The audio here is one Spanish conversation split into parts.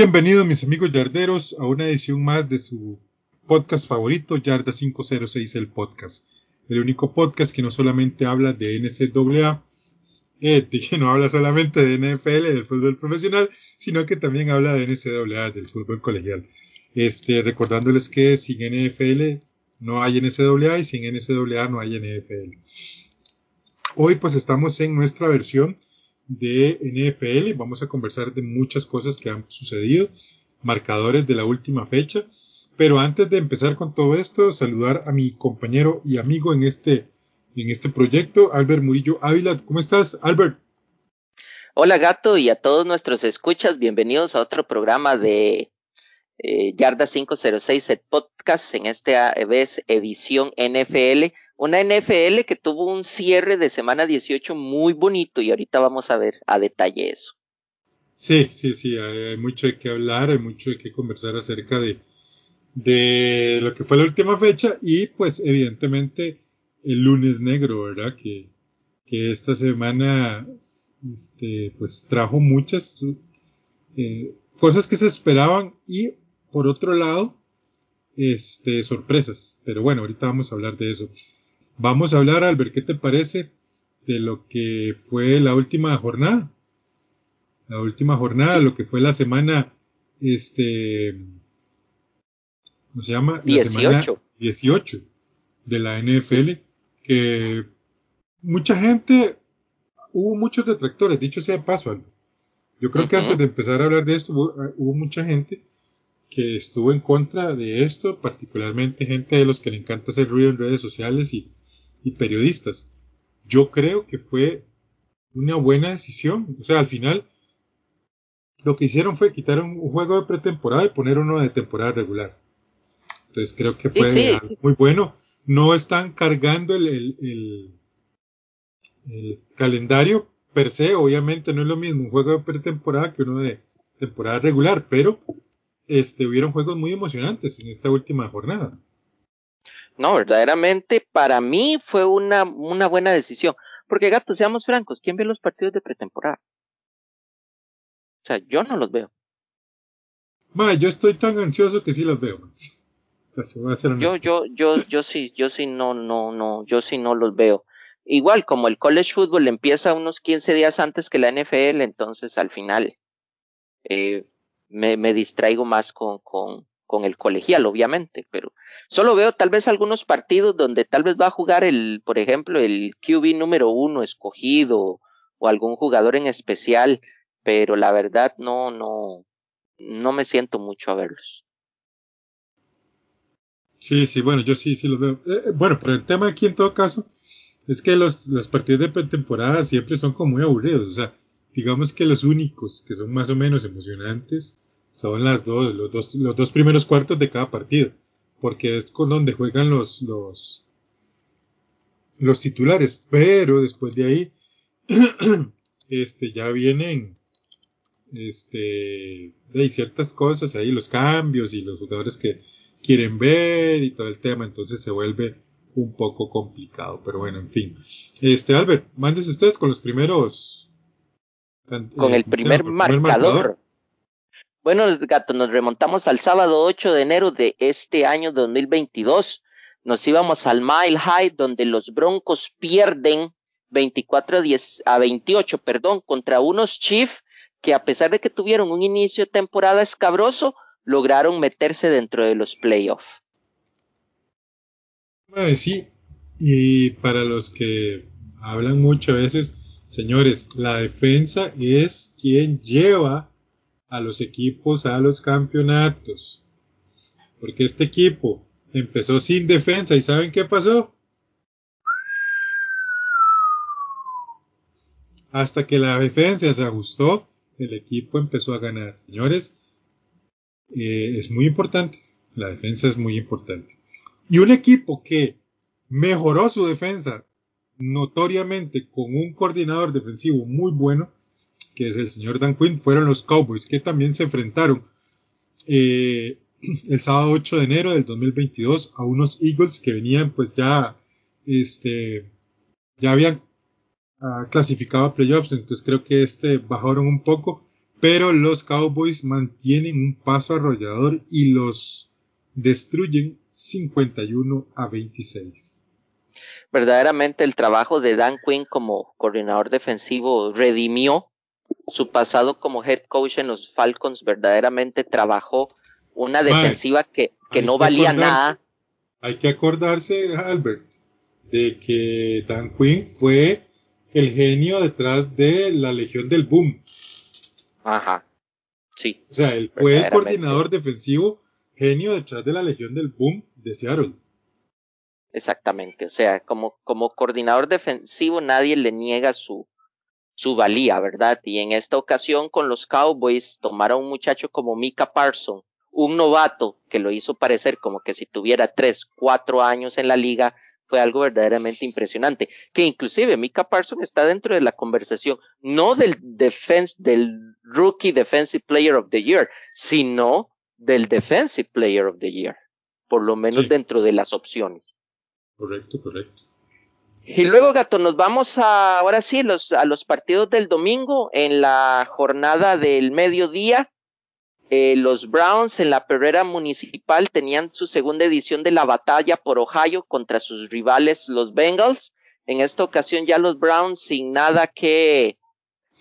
Bienvenidos mis amigos yarderos a una edición más de su podcast favorito, Yarda 506 el podcast. El único podcast que no solamente habla de NCAA, eh, que no habla solamente de NFL, del fútbol profesional, sino que también habla de NCAA, del fútbol colegial. Este, recordándoles que sin NFL no hay NCAA y sin NCAA no hay NFL. Hoy pues estamos en nuestra versión de NFL. Vamos a conversar de muchas cosas que han sucedido, marcadores de la última fecha. Pero antes de empezar con todo esto, saludar a mi compañero y amigo en este, en este proyecto, Albert Murillo Ávila. ¿Cómo estás, Albert? Hola, gato, y a todos nuestros escuchas, bienvenidos a otro programa de eh, Yarda 506, el podcast, en esta vez edición NFL una NFL que tuvo un cierre de semana 18 muy bonito y ahorita vamos a ver a detalle eso. Sí, sí, sí, hay, mucho de qué hablar, hay mucho de qué conversar acerca de, de lo que fue la última fecha y pues evidentemente el lunes negro, ¿verdad? Que, que esta semana este, pues trajo muchas eh, cosas que se esperaban y por otro lado este, sorpresas. Pero bueno, ahorita vamos a hablar de eso. Vamos a hablar, Albert, ¿qué te parece de lo que fue la última jornada? La última jornada, lo que fue la semana, este, ¿cómo se llama? 18. La semana 18 de la NFL, que mucha gente, hubo muchos detractores, dicho sea de paso, Albert. Yo creo que antes de empezar a hablar de esto, hubo, hubo mucha gente que estuvo en contra de esto, particularmente gente de los que le encanta hacer ruido en redes sociales y, y periodistas. Yo creo que fue una buena decisión. O sea, al final lo que hicieron fue quitar un, juego de pretemporada y poner uno de temporada regular. Entonces creo que fue Sí, sí. muy bueno. No están cargando el, el, el- el calendario per se. Obviamente no es lo mismo un juego de pretemporada que uno de temporada regular, pero este, hubieron juegos muy emocionantes en esta última jornada. No, verdaderamente para mí fue una, una buena decisión. Porque, gato, seamos francos, ¿quién ve los partidos de pretemporada? O sea, yo no los veo. Ma, yo estoy tan ansioso que sí los veo. voy a ser Yo, yo, yo, yo sí, yo sí no, no, no, yo sí no los veo. Igual, como el college football empieza unos 15 días antes que la NFL, entonces al final eh, me, me distraigo más con, con, con el colegial, obviamente, pero solo veo tal vez algunos partidos donde tal vez va a jugar el, por ejemplo, el QB número uno escogido o algún jugador en especial, pero la verdad no, no, no me siento mucho a verlos. Sí, sí, bueno, yo sí, sí los veo. Eh, eh, bueno, pero el tema aquí en todo caso es que los, los partidos de pretemporada siempre son como muy aburridos. O sea, digamos que los únicos que son más o menos emocionantes son las dos, los dos, los dos primeros cuartos de cada partido. Porque es con donde juegan los, los, los titulares. Pero después de ahí, este, ya vienen, este, hay ciertas cosas ahí, los cambios y los jugadores que quieren ver y todo el tema, entonces se vuelve un poco complicado, pero bueno, en fin. Este, Albert, mándese ustedes con los primeros. con eh, el ¿cómo se primer el marcador. Bueno, gato, nos remontamos al sábado 8 de enero de este año 2022. Nos íbamos al Mile High, donde los Broncos pierden 24 a, 10, a 28, perdón, contra unos Chiefs que a pesar de que tuvieron un inicio de temporada escabroso, lograron meterse dentro de los playoffs. Sí, y para los que hablan mucho a veces, señores, la defensa es quien lleva a los equipos a los campeonatos. Porque este equipo empezó sin defensa y ¿saben qué pasó? Hasta que la defensa se ajustó, el equipo empezó a ganar. Señores, eh, es muy importante. La defensa es muy importante. Y un equipo que mejoró su defensa notoriamente con un coordinador defensivo muy bueno, que es el señor Dan Quinn, fueron los Cowboys, que también se enfrentaron eh, el sábado 8 de enero del 2022 a unos Eagles que venían pues ya, este, ya habían uh, clasificado a playoffs, entonces creo que este bajaron un poco, pero los Cowboys mantienen un paso arrollador y los destruyen 51 a 26 verdaderamente el trabajo de Dan Quinn como coordinador defensivo redimió su pasado como head coach en los Falcons, verdaderamente trabajó una defensiva que, que no valía nada. Hay que acordarse, Albert, de que Dan Quinn fue el genio detrás de la Legión del Boom. Ajá. Sí. O sea, él fue el coordinador defensivo genio detrás de la Legión del Boom de Seattle. Exactamente, o sea, como, como coordinador defensivo nadie le niega su, su valía, ¿verdad? Y en esta ocasión con los Cowboys tomaron a un muchacho como Mika Parson, un novato que lo hizo parecer como que si tuviera tres, cuatro años en la liga, fue algo verdaderamente impresionante. Que inclusive Mika Parson está dentro de la conversación, no del defense, del Rookie Defensive Player of the Year, sino del Defensive Player of the Year, por lo menos dentro de las opciones. Correcto, correcto. Y luego, Gato, nos vamos a, ahora sí, los, a los partidos del domingo en la jornada del mediodía. Eh, los Browns en la perrera municipal tenían su segunda edición de la batalla por Ohio contra sus rivales, los Bengals. En esta ocasión ya los Browns sin nada que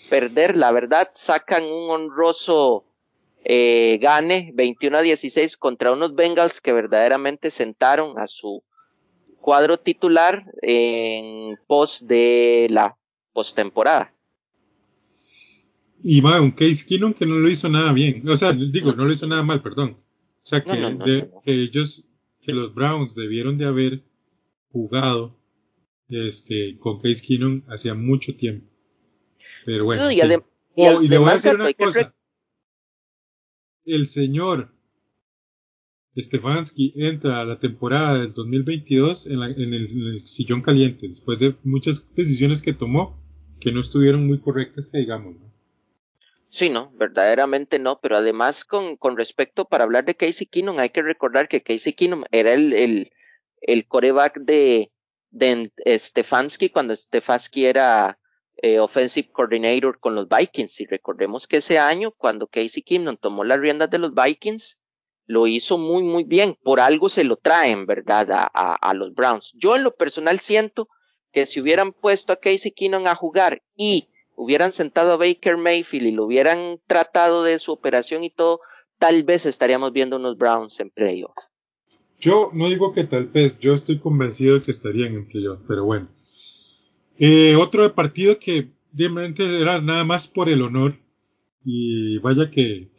perder, la verdad, sacan un honroso eh, gane 21 a 16 contra unos Bengals que verdaderamente sentaron a su cuadro titular en pos de la postemporada. Y va, un Case Keenum que no lo hizo nada bien. O sea, digo, no, lo hizo nada mal, perdón. O sea, que, ellos, que los Browns debieron de haber jugado este, con Case Keenum hacía mucho tiempo. Pero bueno. y, oh, le voy a decir una cosa. El señor Stefanski entra a la temporada del 2022 en, el, sillón caliente, después de muchas decisiones que tomó que no estuvieron muy correctas, que digamos. Sí, no, verdaderamente no, pero además con, con respecto para hablar de Casey Keenum, hay que recordar que Casey Keenum era el, el, el coreback de, de Stefanski cuando Stefanski era eh, offensive coordinator con los Vikings. Y recordemos que ese año, cuando Casey Keenum tomó las riendas de los Vikings, lo hizo muy, muy bien. Por algo se lo traen, ¿verdad? A, los Browns. Yo en lo personal siento que si hubieran puesto a Casey Keenum a jugar y hubieran sentado a Baker Mayfield y lo hubieran tratado de su operación y todo, tal vez estaríamos viendo unos Browns en playoff. Yo no digo que tal vez, yo estoy convencido de que estarían en playoff, pero bueno. Eh, otro partido que realmente era nada más por el honor y vaya que,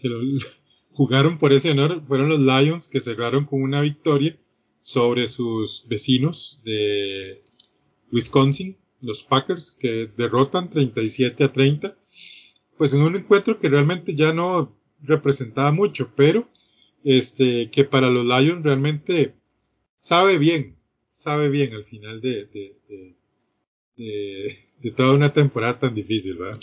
jugaron por ese honor fueron los Lions que cerraron con una victoria sobre sus vecinos de Wisconsin, los Packers, que derrotan 37 a 30. Pues en un encuentro que realmente ya no representaba mucho, pero este que para los Lions realmente sabe bien, sabe bien al final de, de, de, toda una temporada tan difícil, ¿verdad?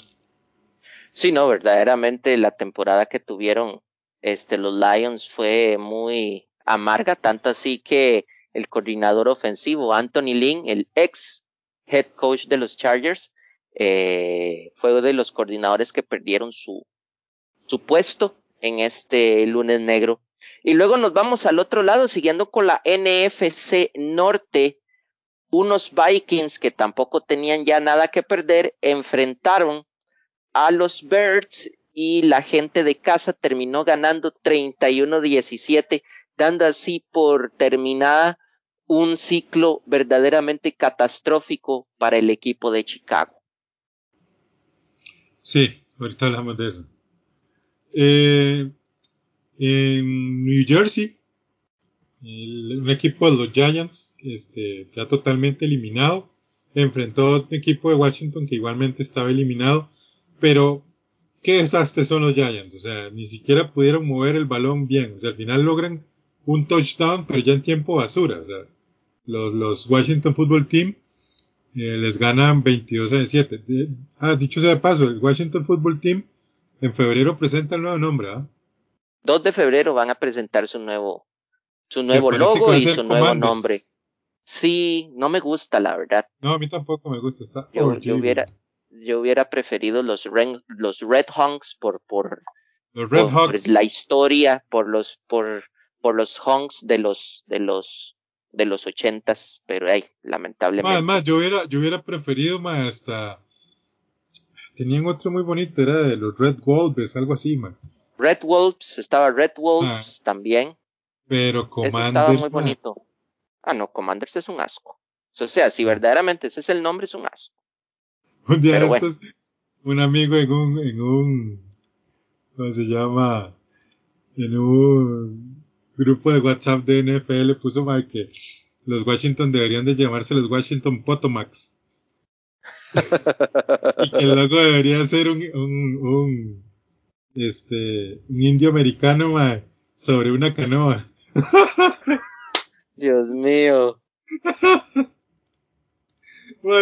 Sí, no, verdaderamente la temporada que tuvieron este, los Lions fue muy amarga, tanto así que el coordinador ofensivo, Anthony Lynn, el ex head coach de los Chargers, eh, fue uno de los coordinadores que perdieron su, su puesto en este lunes negro. Y luego nos vamos al otro lado, siguiendo con la NFC Norte. Unos Vikings que tampoco tenían ya nada que perder enfrentaron a los Birds y la gente de casa terminó ganando 31-17, dando así por terminada un ciclo verdaderamente catastrófico para el equipo de Chicago. Sí, ahorita hablamos de eso. Eh, en New Jersey, un equipo de los Giants, este, ya totalmente eliminado, enfrentó a un equipo de Washington que igualmente estaba eliminado, pero qué desastre son los Giants. O sea, ni siquiera pudieron mover el balón bien. O sea, al final logran un touchdown, pero ya en tiempo basura. O sea, los, los Washington Football Team eh, les ganan 22 a 7. ah, dicho sea de paso, el Washington Football Team en febrero presenta el nuevo nombre. ¿ah? 2 de febrero van a presentar su nuevo, su nuevo logo y su nuevo nombre. Sí, no me gusta, la verdad. No, a mí tampoco me gusta. Está yo, yo hubiera, yo hubiera preferido los, Red, los Red Honks por, por, los Red por la historia, por los, por, por los Honks de los, de los, de los ochentas, pero hey, lamentablemente. Además, yo hubiera, yo hubiera preferido más hasta, tenían otro muy bonito, era de los Red Wolves, algo así, man. Red Wolves, estaba Red Wolves ah. también. Pero Commanders. estaba muy bonito. Ah, no, Commanders es un asco. O sea, si verdaderamente ese es el nombre, es un asco. Un día estos, un amigo en un, en un, ¿cómo se llama? En un grupo de WhatsApp de NFL puso mal que los Washington deberían de llamarse los Washington Potomacs. y que el logo debería ser un, un, un este, un indio americano sobre una canoa. Dios mío.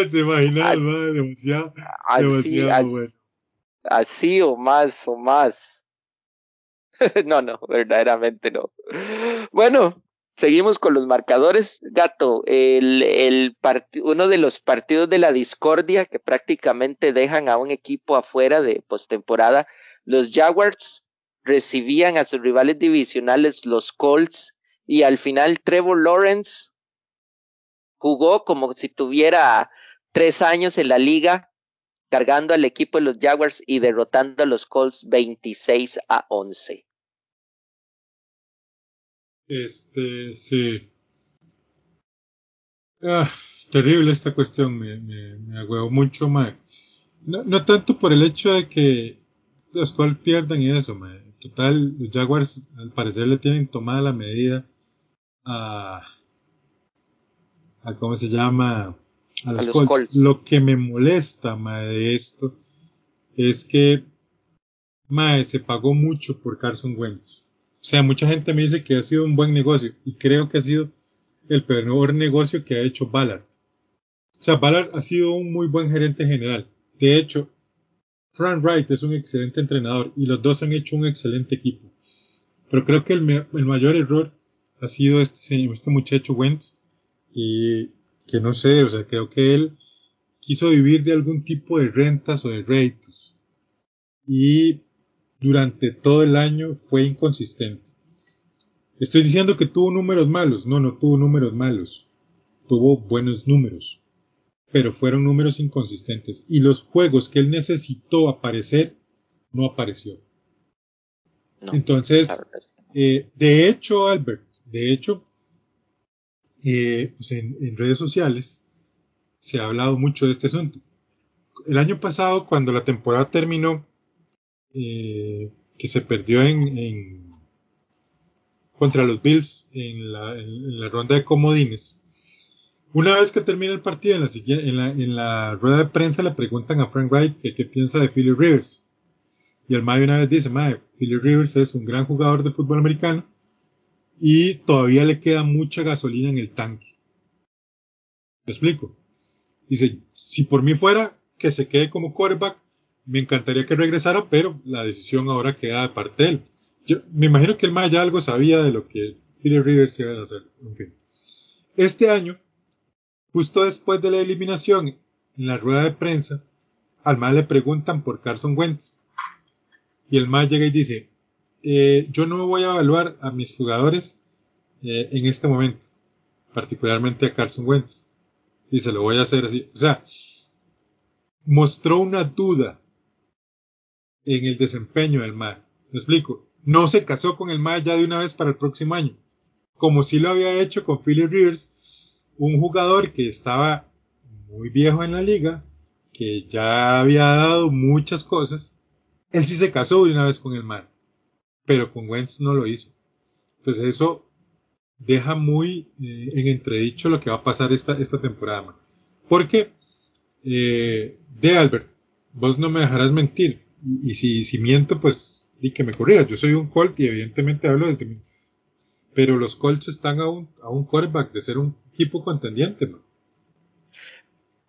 Te imaginas, demasiado, así, demasiado bueno. Así o más, o más. no, no, verdaderamente no. Bueno, seguimos con los marcadores. Gato, el, el uno de los partidos de la discordia que prácticamente dejan a un equipo afuera de postemporada los Jaguars recibían a sus rivales divisionales, los Colts, y al final Trevor Lawrence jugó como si tuviera tres años en la liga, cargando al equipo de los Jaguars y derrotando a los Colts 26 a 11. Este, sí. Ah, terrible esta cuestión, me, me, me mucho más. No, no tanto por el hecho de que los cuales pierdan y eso, man. Total, los Jaguars al parecer le tienen tomada la medida a, a ¿cómo se llama? A los, Colts. Lo que me molesta, ma, de esto es que, ma, se pagó mucho por Carson Wentz. O sea, mucha gente me dice que ha sido un buen negocio y creo que ha sido el peor negocio que ha hecho Ballard. O sea, Ballard ha sido un muy buen gerente general. De hecho, Frank Wright es un excelente entrenador y los dos han hecho un excelente equipo. Pero creo que el, mayor error ha sido este, este muchacho Wentz y que no sé, o sea, creo que él quiso vivir de algún tipo de rentas o de réditos. Y durante todo el año fue inconsistente. Estoy diciendo que tuvo números malos, no, no tuvo números malos, tuvo buenos números. Pero fueron números inconsistentes. Y los juegos que él necesitó aparecer no apareció. Entonces, eh, de hecho, Albert, de hecho, eh, pues en, redes sociales se ha hablado mucho de este asunto. El año pasado, cuando la temporada terminó, eh, que se perdió en, contra los Bills en la, en ronda de comodines, una vez que termina el partido, en la, en rueda de prensa le preguntan a Frank Wright qué piensa de Philly Rivers. Y el Mae una vez dice, Mae, Philly Rivers es un gran jugador de fútbol americano y todavía le queda mucha gasolina en el tanque. ¿Me explico? Dice, si por mí fuera que se quede como quarterback, me encantaría que regresara, pero la decisión ahora queda de parte de él. Yo me imagino que el Mae ya algo sabía de lo que Philly Rivers iba a hacer. En fin. Este año, Justo después de la eliminación, en la rueda de prensa, al MAE le preguntan por Carson Wentz. Y el MAE llega y dice, eh, yo no voy a evaluar a mis jugadores eh, en este momento, particularmente a Carson Wentz. Y se lo voy a hacer así. O sea, mostró una duda en el desempeño del MAE. Me explico. No se casó con el MAE ya de una vez para el próximo año. Como si lo había hecho con Philly Rivers un jugador que estaba muy viejo en la liga, que ya había dado muchas cosas, él sí se casó de una vez con el mar, pero con Wentz no lo hizo. Entonces eso deja muy eh, en entredicho lo que va a pasar esta, esta temporada. Porque, eh, de Albert, vos no me dejarás mentir. Y, si, si, miento, pues di que me corrijas. Yo soy un Colt y evidentemente hablo desde mi, pero los Colts están a un, a un quarterback de ser un equipo contendiente. ¿no?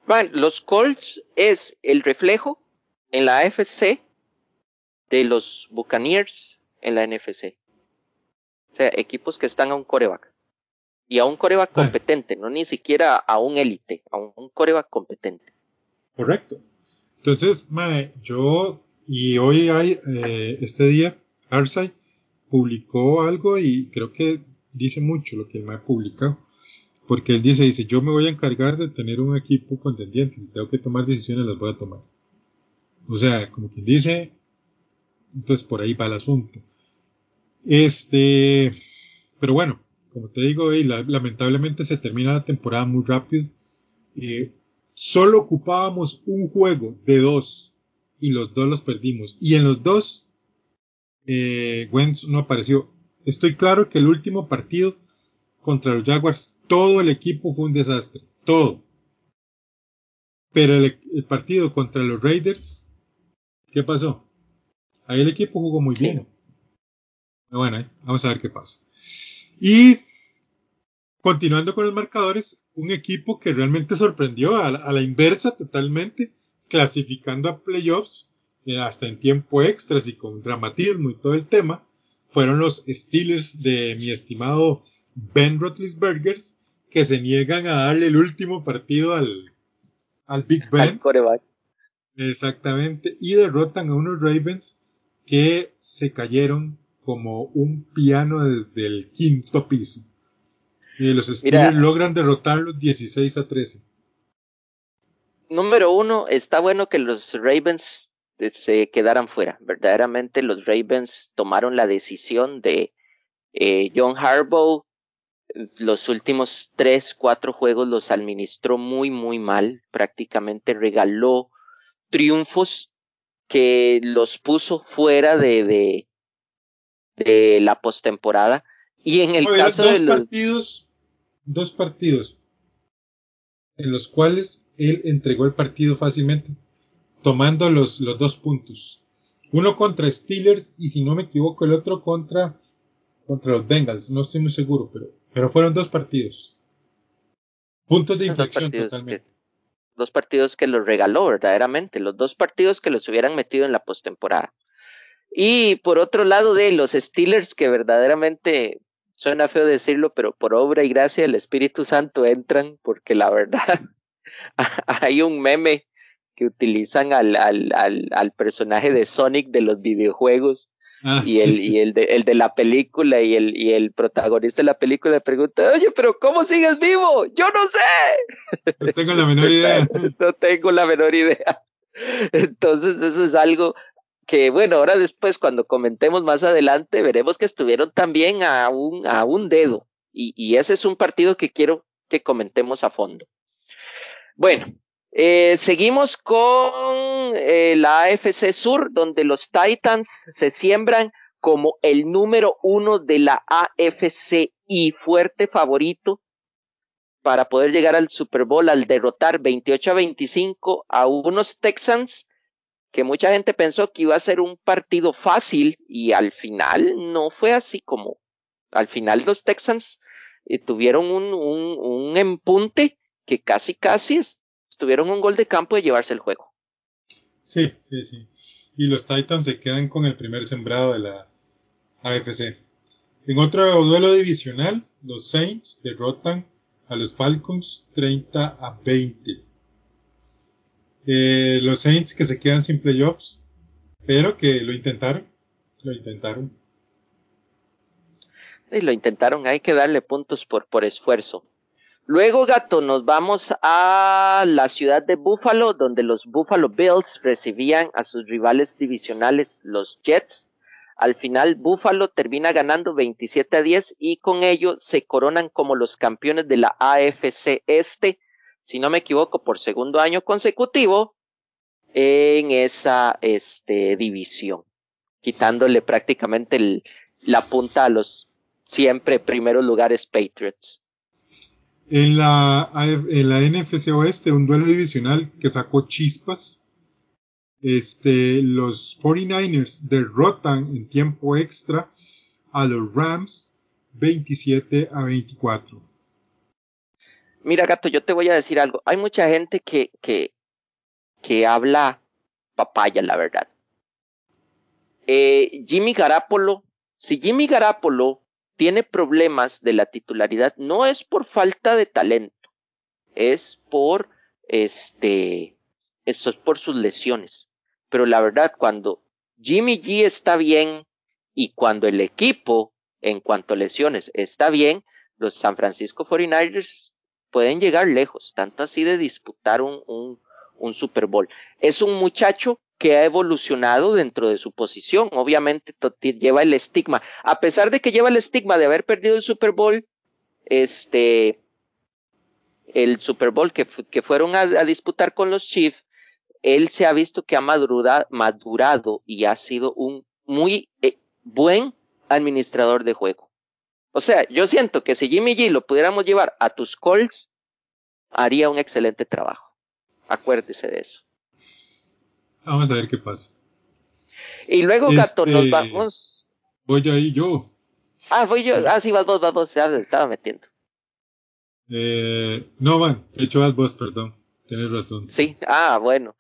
Bueno, los Colts es el reflejo en la AFC de los Buccaneers en la NFC. O sea, equipos que están a un coreback. Y a un coreback competente, no ni siquiera a un élite, a un coreback competente. Correcto. Entonces, mae, yo, y hoy hay, eh, este día, Arsay publicó algo y creo que dice mucho lo que el mae publicado. Porque él dice, dice, yo me voy a encargar de tener un equipo contendiente. Si tengo que tomar decisiones, las voy a tomar. O sea, como quien dice, entonces por ahí va el asunto. Este, pero bueno, como te digo, la- lamentablemente se termina la temporada muy rápido. Eh, solo ocupábamos un juego de dos y los dos los perdimos. Y en los dos, eh, Wentz no apareció. Estoy claro que el último partido contra los Jaguars, todo el equipo fue un desastre. Todo. Pero el, el partido contra los Raiders, ¿qué pasó? Ahí el equipo jugó muy bien. Pero bueno, eh, vamos a ver qué pasa. Y continuando con los marcadores, un equipo que realmente sorprendió a, la- a la inversa totalmente, clasificando a playoffs eh, hasta en tiempo extras y con dramatismo y todo el tema, fueron los Steelers de mi estimado Ben Roethlisberger, que se niegan a darle el último partido al, al Big Ben. Al coreback. Exactamente. Y derrotan a unos Ravens que se cayeron como un piano desde el quinto piso. Y los Steelers Mira. logran derrotarlos 16 a 13. Número uno, está bueno que los Ravens eh, se quedaran fuera. Verdaderamente los Ravens tomaron la decisión de eh, John Harbaugh. Los últimos tres, cuatro juegos los administró muy, muy mal. Prácticamente regaló triunfos que los puso fuera de, de, de la postemporada. Y en el Oye, caso dos de los... partidos, dos partidos en los cuales él entregó el partido fácilmente, tomando los, los dos puntos. Uno contra Steelers y si no me equivoco el otro contra, contra los Bengals. No estoy muy seguro, pero, pero fueron dos partidos. Puntos de inflexión totalmente. dos partidos que los regaló verdaderamente, los dos partidos que los hubieran metido en la postemporada. Y por otro lado de los Steelers que verdaderamente suena feo decirlo, pero por obra y gracia del Espíritu Santo entran, porque la verdad hay un meme que utilizan al, al, al, al personaje de Sonic de los videojuegos Ah, y el, sí, sí. y el de, el de la película y el, y el protagonista de la película pregunta, oye, pero ¿cómo sigues vivo? Yo no sé. No tengo la menor idea. No tengo la menor idea. Entonces, eso es algo que, bueno, ahora después, cuando comentemos más adelante, veremos que estuvieron también a un, a un dedo. Y, y ese es un partido que quiero que comentemos a fondo. Bueno, eh, seguimos con eh, la AFC Sur, donde los Titans se siembran como el número uno de la AFC y fuerte favorito para poder llegar al Super Bowl al derrotar 28 a 25 a unos Texans que mucha gente pensó que iba a ser un partido fácil y al final no fue así como al final los Texans eh, tuvieron un, un, un empunte que casi casi tuvieron un gol de campo de llevarse el juego. Sí, sí, sí. Y los Titans se quedan con el primer sembrado de la AFC. En otro duelo divisional, los Saints derrotan a los Falcons 30 a 20. Eh, los Saints que se quedan sin playoffs, pero que lo intentaron. Lo intentaron. Y lo intentaron, hay que darle puntos por, por esfuerzo. Luego, gato, nos vamos a la ciudad de Buffalo, donde los Buffalo Bills recibían a sus rivales divisionales, los Jets. Al final, Buffalo termina ganando 27 a 10 y con ello se coronan como los campeones de la AFC Este, si no me equivoco, por segundo año consecutivo en esa este, división, quitándole prácticamente la punta a los siempre primeros lugares Patriots. En la, en la NFC Oeste, un duelo divisional que sacó chispas. Este, los 49ers derrotan en tiempo extra a los Rams 27 a 24. Mira, gato, yo te voy a decir algo. Hay mucha gente que, que, que habla papaya, la verdad. Eh, Jimmy Garapolo, si Jimmy Garapolo tiene problemas de la titularidad, no es por falta de talento, es por este, eso es por sus lesiones. Pero la verdad, cuando Jimmy G está bien y cuando el equipo, en cuanto a lesiones, está bien, los San Francisco 49ers pueden llegar lejos, tanto así de disputar un, Super Bowl. Es un muchacho que ha evolucionado dentro de su posición. Obviamente lleva el estigma, a pesar de que lleva el estigma de haber perdido el Super Bowl, este, el Super Bowl que, que fueron a, disputar con los Chiefs, él se ha visto que ha madurado, madurado y ha sido un muy eh, buen administrador de juego. O sea, yo siento que si Jimmy G lo pudiéramos llevar a tus Colts, haría un excelente trabajo. Acuérdese de eso. Vamos a ver qué pasa. Y luego, gato, nos este, vamos. Voy ahí yo. Ah, voy yo. Ah, sí, vas vos, vas vos. Ya estaba metiendo. Eh, no, man. De hecho, vas vos, perdón. Tienes razón. Sí, ah, bueno.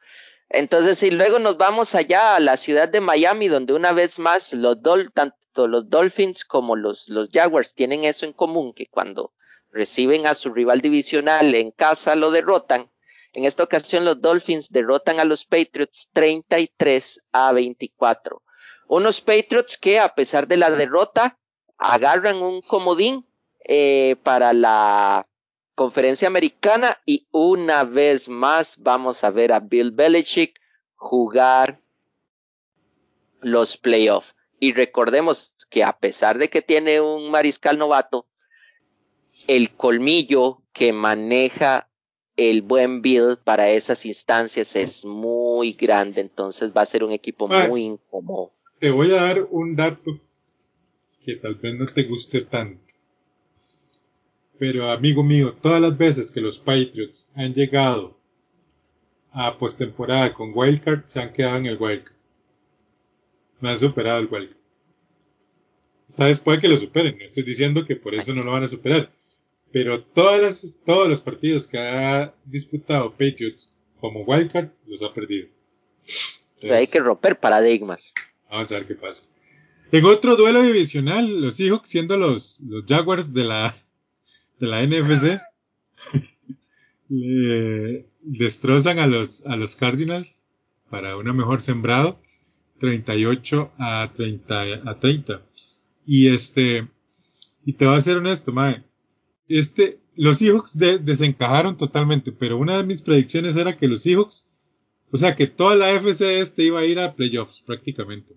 Entonces, y luego nos vamos allá a la ciudad de Miami, donde una vez más los Dol los Dolphins como los, los Jaguars tienen eso en común, que cuando reciben a su rival divisional en casa lo derrotan en esta ocasión los Dolphins derrotan a los Patriots 33 a 24. Unos Patriots que a pesar de la derrota agarran un comodín eh, para la conferencia americana y una vez más vamos a ver a Bill Belichick jugar los playoffs. Y recordemos que a pesar de que tiene un mariscal novato, el colmillo que maneja el buen build para esas instancias es muy grande, entonces va a ser un equipo ah, muy incómodo. Te voy a dar un dato que tal vez no te guste tanto. Pero amigo mío, todas las veces que los Patriots han llegado a postemporada con Wildcard, se han quedado en el Wildcard. No han superado el Wildcard. Esta vez puede que lo superen, no estoy diciendo que por eso no lo van a superar pero todas todos los partidos que ha disputado Patriots como wildcard los ha perdido. hay que romper paradigmas. Vamos a ver qué pasa. En otro duelo divisional, los Seahawks siendo los, los Jaguars de la, de la NFC, le destrozan a los, a los Cardinals para una mejor sembrado, 38 a 30, a 30. Y este, y te voy a ser honesto, mae, este, los Seahawks desencajaron totalmente, pero una de mis predicciones era que los Seahawks, o sea, que toda la FC este iba a ir a playoffs prácticamente.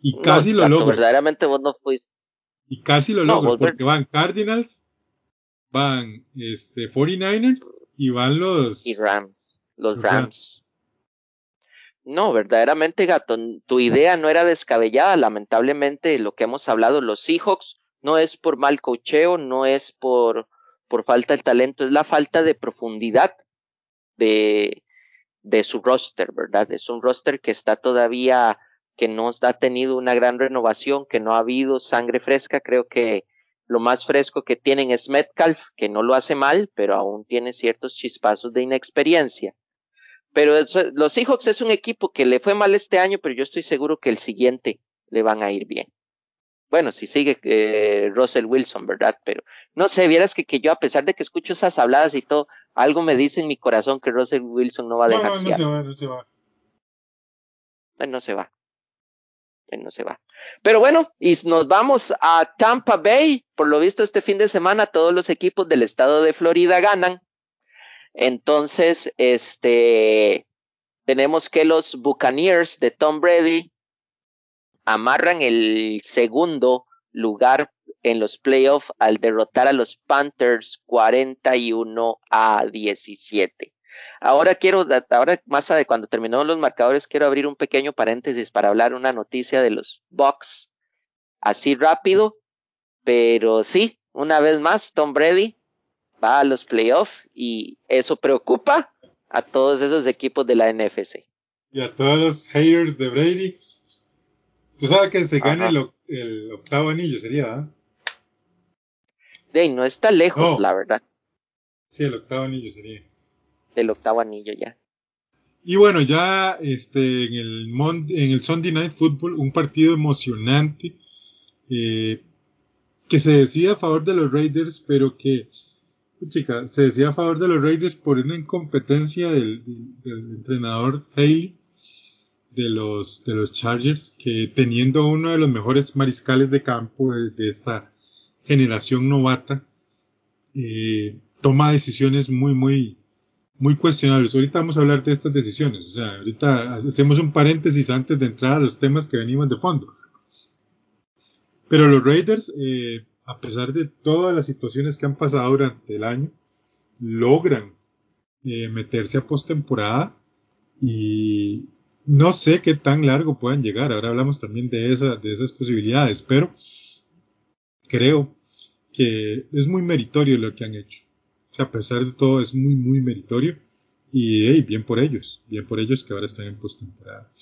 Y casi lo logró. Verdaderamente vos no fuiste. Y casi lo logro, porque van Cardinals, van este 49ers y van los y Rams, los, Rams. No, verdaderamente, gato, tu idea no era descabellada. Lamentablemente, lo que hemos hablado, los Seahawks no es por mal cocheo, no es por, por falta de talento, es la falta de profundidad de, de su roster, ¿verdad? Es un roster que está todavía, que no ha tenido una gran renovación, que no ha habido sangre fresca, creo que lo más fresco que tienen es Metcalf, que no lo hace mal, pero aún tiene ciertos chispazos de inexperiencia. Pero los Seahawks es un equipo que le fue mal este año, pero yo estoy seguro que el siguiente le van a ir bien bueno, si sigue eh, Russell Wilson, ¿verdad? Pero no sé, vieras que, que yo, a pesar de que escucho esas habladas y todo, algo me dice en mi corazón que Russell Wilson no va a dejar. No, no, no se va, no se va. no se va. no se va. Pero bueno, y nos vamos a Tampa Bay. Por lo visto, este fin de semana todos los equipos del estado de Florida ganan. Entonces, este, tenemos que los Buccaneers de Tom Brady amarran el segundo lugar en los playoffs al derrotar a los Panthers 41 a 17. Ahora quiero, ahora más de cuando terminó los marcadores, quiero abrir un pequeño paréntesis para hablar una noticia de los Bucks. Así rápido, pero sí, una vez más, Tom Brady va a los playoffs y eso preocupa a todos esos equipos de la NFC. Y a todos los haters de Brady. Tú sabes que se gane el octavo anillo, sería. De no está lejos, la verdad. Sí, el octavo anillo sería. Del octavo anillo ya. Y bueno, ya este, en, el en el Sunday Night Football, un partido emocionante eh, que se decía a favor de los Raiders, pero que, chica, se decía a favor de los Raiders por una incompetencia del, entrenador Haley de los, de los Chargers, que teniendo uno de los mejores mariscales de campo de, esta generación novata, eh, toma decisiones muy, muy, muy cuestionables. Ahorita vamos a hablar de estas decisiones. O sea, ahorita hacemos un paréntesis antes de entrar a los temas que venimos de fondo. Pero los Raiders, eh, a pesar de todas las situaciones que han pasado durante el año, logran eh, meterse a postemporada y no sé qué tan largo puedan llegar. Ahora hablamos también de, esa, de esas posibilidades, pero creo que es muy meritorio lo que han hecho a pesar de todo es muy, muy meritorio. Y bien por ellos, bien por ellos que ahora están en postemporada.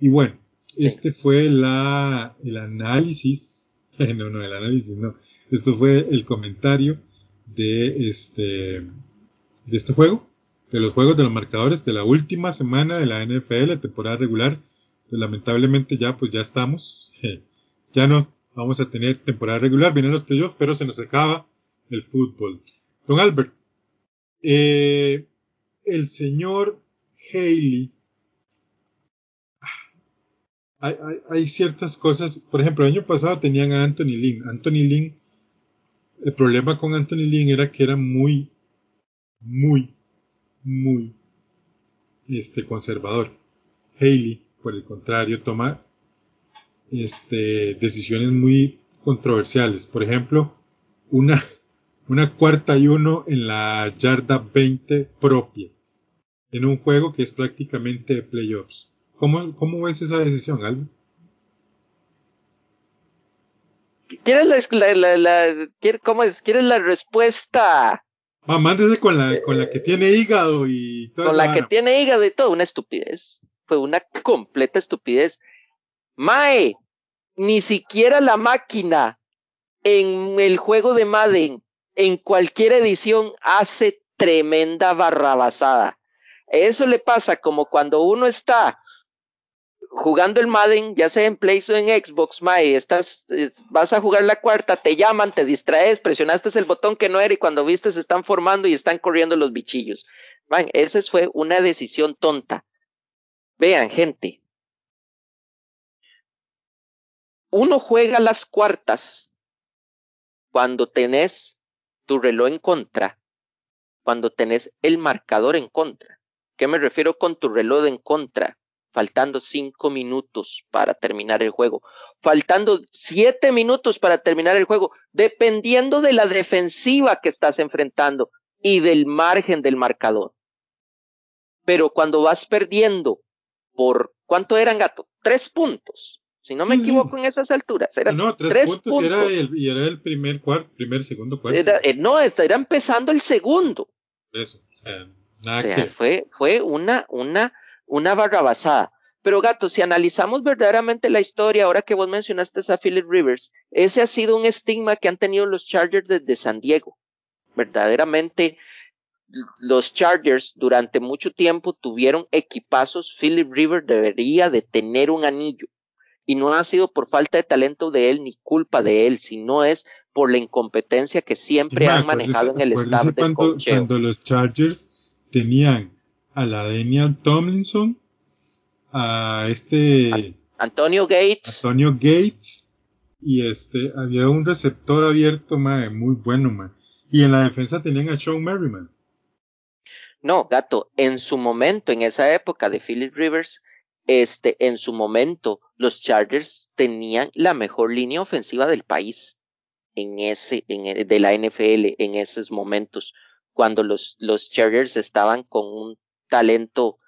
Y bueno, este fue la, el análisis, no, no, el análisis no, esto fue el comentario de este, de este juego, de los juegos de los marcadores de la última semana de la NFL, temporada regular. Pues, lamentablemente ya, pues ya estamos, ya no vamos a tener temporada regular, vienen los playoffs, pero se nos acaba el fútbol. Don Albert, eh, el señor Haley, hay, hay, ciertas cosas, por ejemplo, el año pasado tenían a Anthony Lynn. Anthony Lynn, el problema con Anthony Lynn era que era muy, muy, muy este, conservador. Haley, por el contrario, toma este, decisiones muy controversiales. Por ejemplo, una, una cuarta y uno en la yarda 20 propia, en un juego que es prácticamente de playoffs. ¿Cómo, cómo ves esa decisión, Alvin? ¿Quieres la, la, ¿cómo es? ¿Quieres la respuesta? Ah, mándese con la, con la que tiene hígado y todo Con la que tiene hígado y todo, una estupidez. Fue una completa estupidez. Mae, ni siquiera la máquina en el juego de Madden en cualquier edición hace tremenda barrabasada. Eso le pasa como cuando uno está jugando el Madden, ya sea en PlayStation Xbox, Mae, estás, vas a jugar la cuarta, te llaman, te distraes, presionaste el botón que no era y cuando viste se están formando y están corriendo los bichillos. Man, esa fue una decisión tonta. Vean, gente. Uno juega las cuartas cuando tenés tu reloj en contra cuando tenés el marcador en contra. ¿Qué me refiero con tu reloj en contra? Faltando cinco minutos para terminar el juego. Faltando siete minutos para terminar el juego, dependiendo de la defensiva que estás enfrentando y del margen del marcador. Pero cuando vas perdiendo por, ¿cuánto eran gato? Tres puntos. Si no me equivoco en esas alturas. Eran no, tres, puntos, era el, y era el primer cuarto, primer, segundo cuarto. Eh, no, era empezando el segundo. Eso, nada que... fue, fue una, una, una barrabasada. Pero gato, si analizamos verdaderamente la historia, ahora que vos mencionaste a Philip Rivers, ese ha sido un estigma que han tenido los Chargers desde San Diego. Verdaderamente, los Chargers durante mucho tiempo tuvieron equipazos. Philip Rivers debería de tener un anillo y no ha sido por falta de talento de él ni culpa de él, sino es por la incompetencia que siempre han manejado en el staff de cuando, cuando los Chargers tenían a la Daniel Tomlinson, a este Antonio Gates, Antonio Gates y este había un receptor abierto muy bueno, y en la defensa tenían a Sean Merriman. No, gato, en su momento, en esa época de Philip Rivers, este, en su momento, los Chargers tenían la mejor línea ofensiva del país en ese, en, e, de la NFL en esos momentos, cuando los, los Chargers estaban con un talento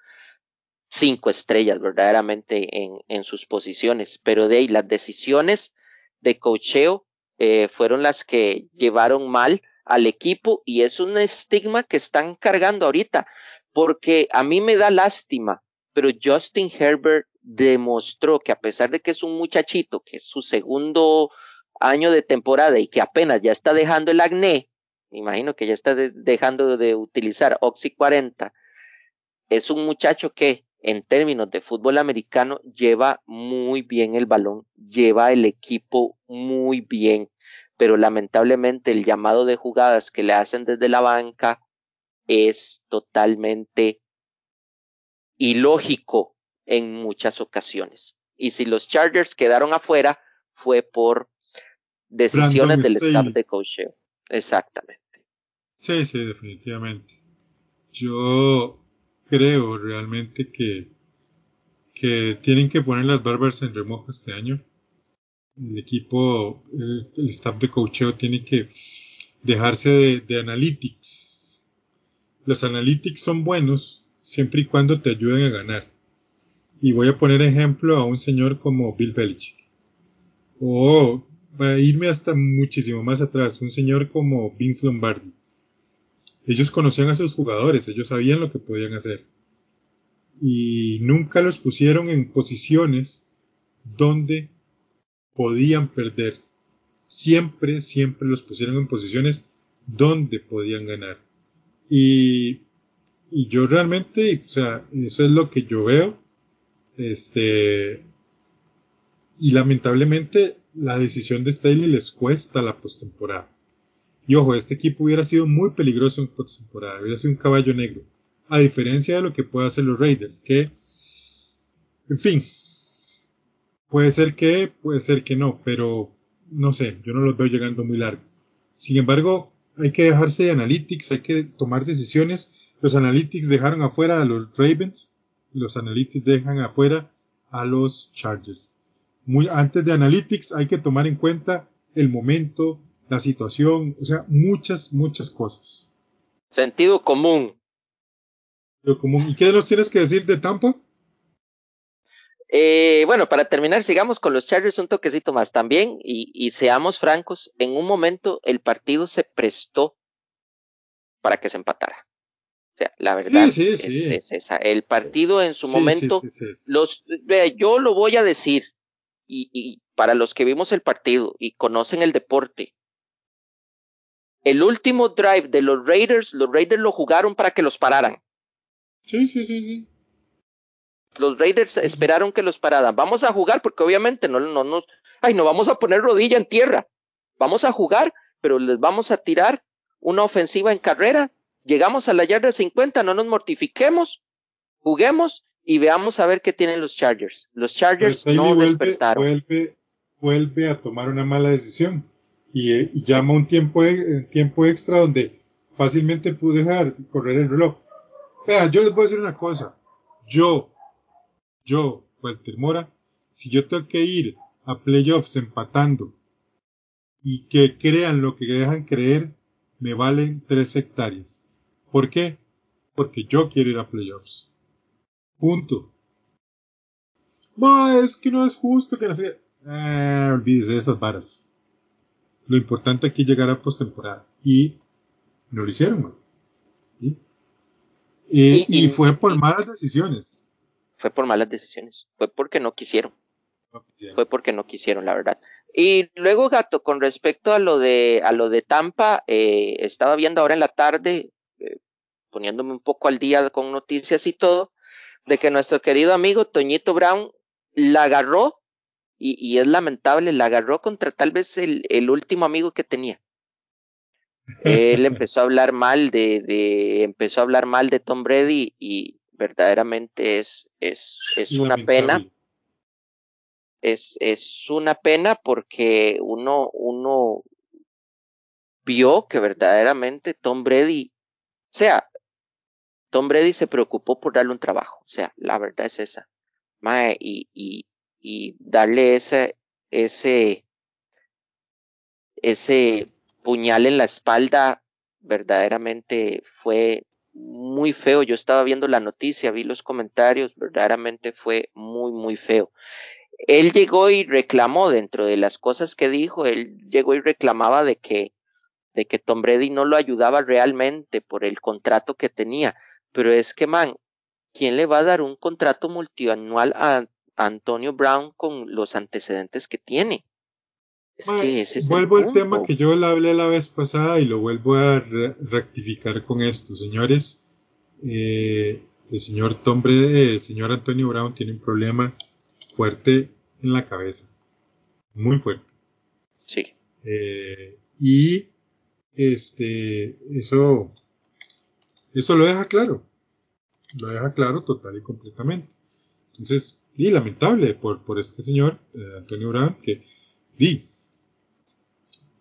cinco estrellas verdaderamente en, en sus posiciones, pero de ahí las decisiones de cocheo eh, fueron las que llevaron mal al equipo y es un estigma que están cargando ahorita, porque a mí me da lástima pero Justin Herbert demostró que a pesar de que es un muchachito, que es su segundo año de temporada y que apenas ya está dejando el acné, me imagino que ya está dejando de utilizar Oxy 40, es un muchacho que en términos de fútbol americano lleva muy bien el balón, lleva el equipo muy bien, pero lamentablemente el llamado de jugadas que le hacen desde la banca es totalmente ilógico en muchas ocasiones. Y si los Chargers quedaron afuera fue por decisiones del staff de coaching. Exactamente. Sí, sí, definitivamente. Yo creo realmente que, que tienen que poner las Barbers en remojo este año. El equipo, el, staff de coacheo tiene que dejarse de, de, analytics. Los analytics son buenos siempre y cuando te ayuden a ganar. Y voy a poner ejemplo a un señor como Bill Belichick. O a irme hasta muchísimo más atrás, un señor como Vince Lombardi ellos conocían a sus jugadores, ellos sabían lo que podían hacer. Y nunca los pusieron en posiciones donde podían perder. Siempre, siempre los pusieron en posiciones donde podían ganar. Y, y yo realmente, o sea, eso es lo que yo veo. Este, y lamentablemente la decisión de Staley les cuesta la postemporada. Y ojo, este equipo hubiera sido muy peligroso en postemporada, hubiera sido un caballo negro. A diferencia de lo que pueden hacer los Raiders, que, en fin, puede ser que, puede ser que no, pero no sé, yo no los veo llegando muy largo. Sin embargo, hay que dejarse de analytics, hay que tomar decisiones. Los analytics dejaron afuera a los Ravens, los analytics dejan afuera a los Chargers. Muy antes de analytics hay que tomar en cuenta el momento, la situación, o sea, muchas, muchas cosas. Sentido común. Sentido común. ¿Y qué nos tienes que decir de Tampa? Eh, bueno, para terminar, sigamos con los Chargers un toquecito más también y, y, seamos francos, en un momento el partido se prestó para que se empatara. O sea, la verdad sí, sí, sí. Es, esa. El partido en su momento, los, vea, yo lo voy a decir y, y para los que vimos el partido y conocen el deporte, el último drive de los Raiders, los Raiders lo jugaron para que los pararan. Sí, sí, sí, sí. Los Raiders esperaron que los pararan. Vamos a jugar porque obviamente no, no nos, ay, no vamos a poner rodilla en tierra. Vamos a jugar, pero les vamos a tirar una ofensiva en carrera. Llegamos a la yarda 50, no nos mortifiquemos, juguemos y veamos a ver qué tienen los Chargers. Los Chargers no vuelve, despertaron. Vuelve, vuelve a tomar una mala decisión y, llama un tiempo, e, tiempo extra donde fácilmente pude dejar correr el reloj. Vea, yo les voy a decir una cosa. Yo, yo, Walter Mora, si yo tengo que ir a playoffs empatando y que crean lo que dejan creer, me valen tres hectáreas. ¿Por qué? Porque yo quiero ir a playoffs. Punto. No, es que no es justo que no sea. Eh, olvídese de esas varas. Lo importante aquí es llegar a postemporada. Y no lo hicieron, ¿Sí? Y, y, fue por malas decisiones. Fue por malas decisiones. Fue porque no quisieron. Fue porque no quisieron, la verdad. Y luego, Gato, con respecto a lo de, a lo de Tampa, eh, estaba viendo ahora en la tarde, eh, poniéndome un poco al día con noticias y todo, de que nuestro querido amigo Toñito Brown la agarró y, y, es lamentable, la agarró contra tal vez el, el último amigo que tenía. Él empezó a hablar mal de, de, empezó a hablar mal de Tom Brady y verdaderamente es, es, es una pena. Es, es una pena porque uno, uno vio que verdaderamente Tom Brady, o sea, Tom Brady se preocupó por darle un trabajo, o sea, la verdad es esa. Mae, y, y, y darle ese, ese, ese puñal en la espalda verdaderamente fue muy feo. Yo estaba viendo la noticia, vi los comentarios, verdaderamente fue muy, muy feo. Él llegó y reclamó dentro de las cosas que dijo, él llegó y reclamaba de que, de que Tom Brady no lo ayudaba realmente por el contrato que tenía. Pero es que, man, ¿quién le va a dar un contrato multianual a Antonio Brown con los antecedentes que tiene. Es que ese es vuelvo al tema que yo le hablé la vez pasada y lo vuelvo a rectificar con esto, señores. Eh, el señor Tom el señor Antonio Brown tiene un problema fuerte en la cabeza, muy fuerte. Sí. Eh, y este, eso, eso lo deja claro, lo deja claro total y completamente. Entonces, y lamentable por, por este señor, eh, Antonio Brown, que di,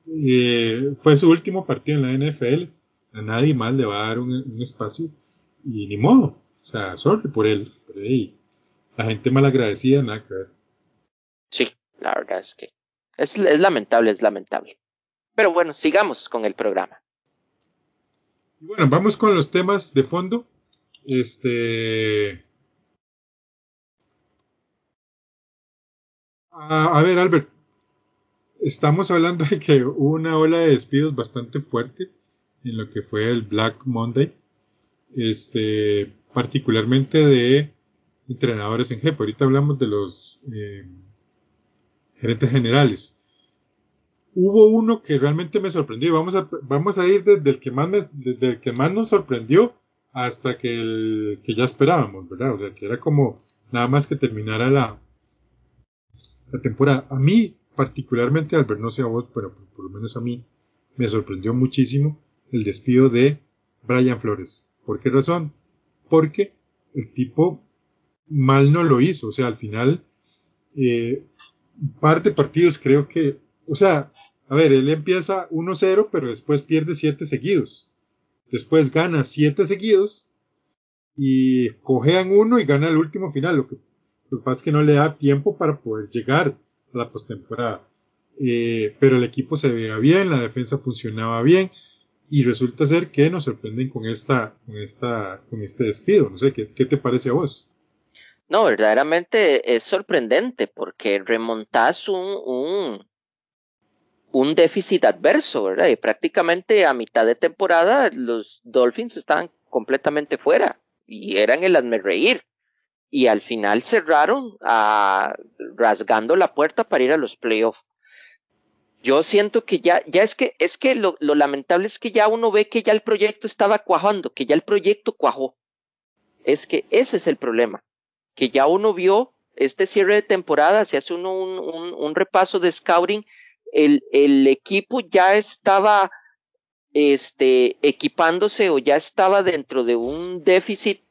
eh, fue su último partido en la NFL. A nadie más le va a dar un, espacio. Y ni modo. O sea, sorry por él. Pero la gente malagradecida, nada que ver. Sí, la verdad es que es, es lamentable, es lamentable. Pero bueno, sigamos con el programa. Y bueno, vamos con los temas de fondo. Este. A ver, Albert, estamos hablando de que hubo una ola de despidos bastante fuerte en lo que fue el Black Monday, este, particularmente de entrenadores en jefe. Ahorita hablamos de los eh, gerentes generales. Hubo uno que realmente me sorprendió. Vamos a, vamos a ir desde el que más desde el que más nos sorprendió hasta que el que ya esperábamos, ¿verdad? O sea, que era como nada más que terminara la, la temporada. A mí, particularmente Albert, no sé a vos, pero por lo menos a mí, me sorprendió muchísimo el despido de Brian Flores. ¿Por qué razón? Porque el tipo mal no lo hizo. O sea, al final, eh, un par de partidos creo que, o sea, a ver, él empieza 1-0, pero después pierde 7 seguidos. Después gana 7 seguidos y cojean uno y gana el último final. Lo lo que pasa es que no le da tiempo para poder llegar la postemporada. Eh, pero el equipo se veía bien, la defensa funcionaba bien y resulta ser que nos sorprenden con esta, con esta, con este despido. No sé, ¿qué, te parece a vos? No, verdaderamente es sorprendente porque remontás un, un, un déficit adverso, ¿verdad? Y prácticamente a mitad de temporada los Dolphins estaban completamente fuera y eran el hazme reír y al final cerraron a, rasgando la puerta para ir a los playoffs. Yo siento que ya, ya es que, es que lo, lamentable es que ya uno ve que ya el proyecto estaba cuajando, que ya el proyecto cuajó. Es que ese es el problema, que ya uno vio este cierre de temporada, se hace uno un, un, un repaso de scouting, el, el equipo ya estaba este, equipándose o ya estaba dentro de un déficit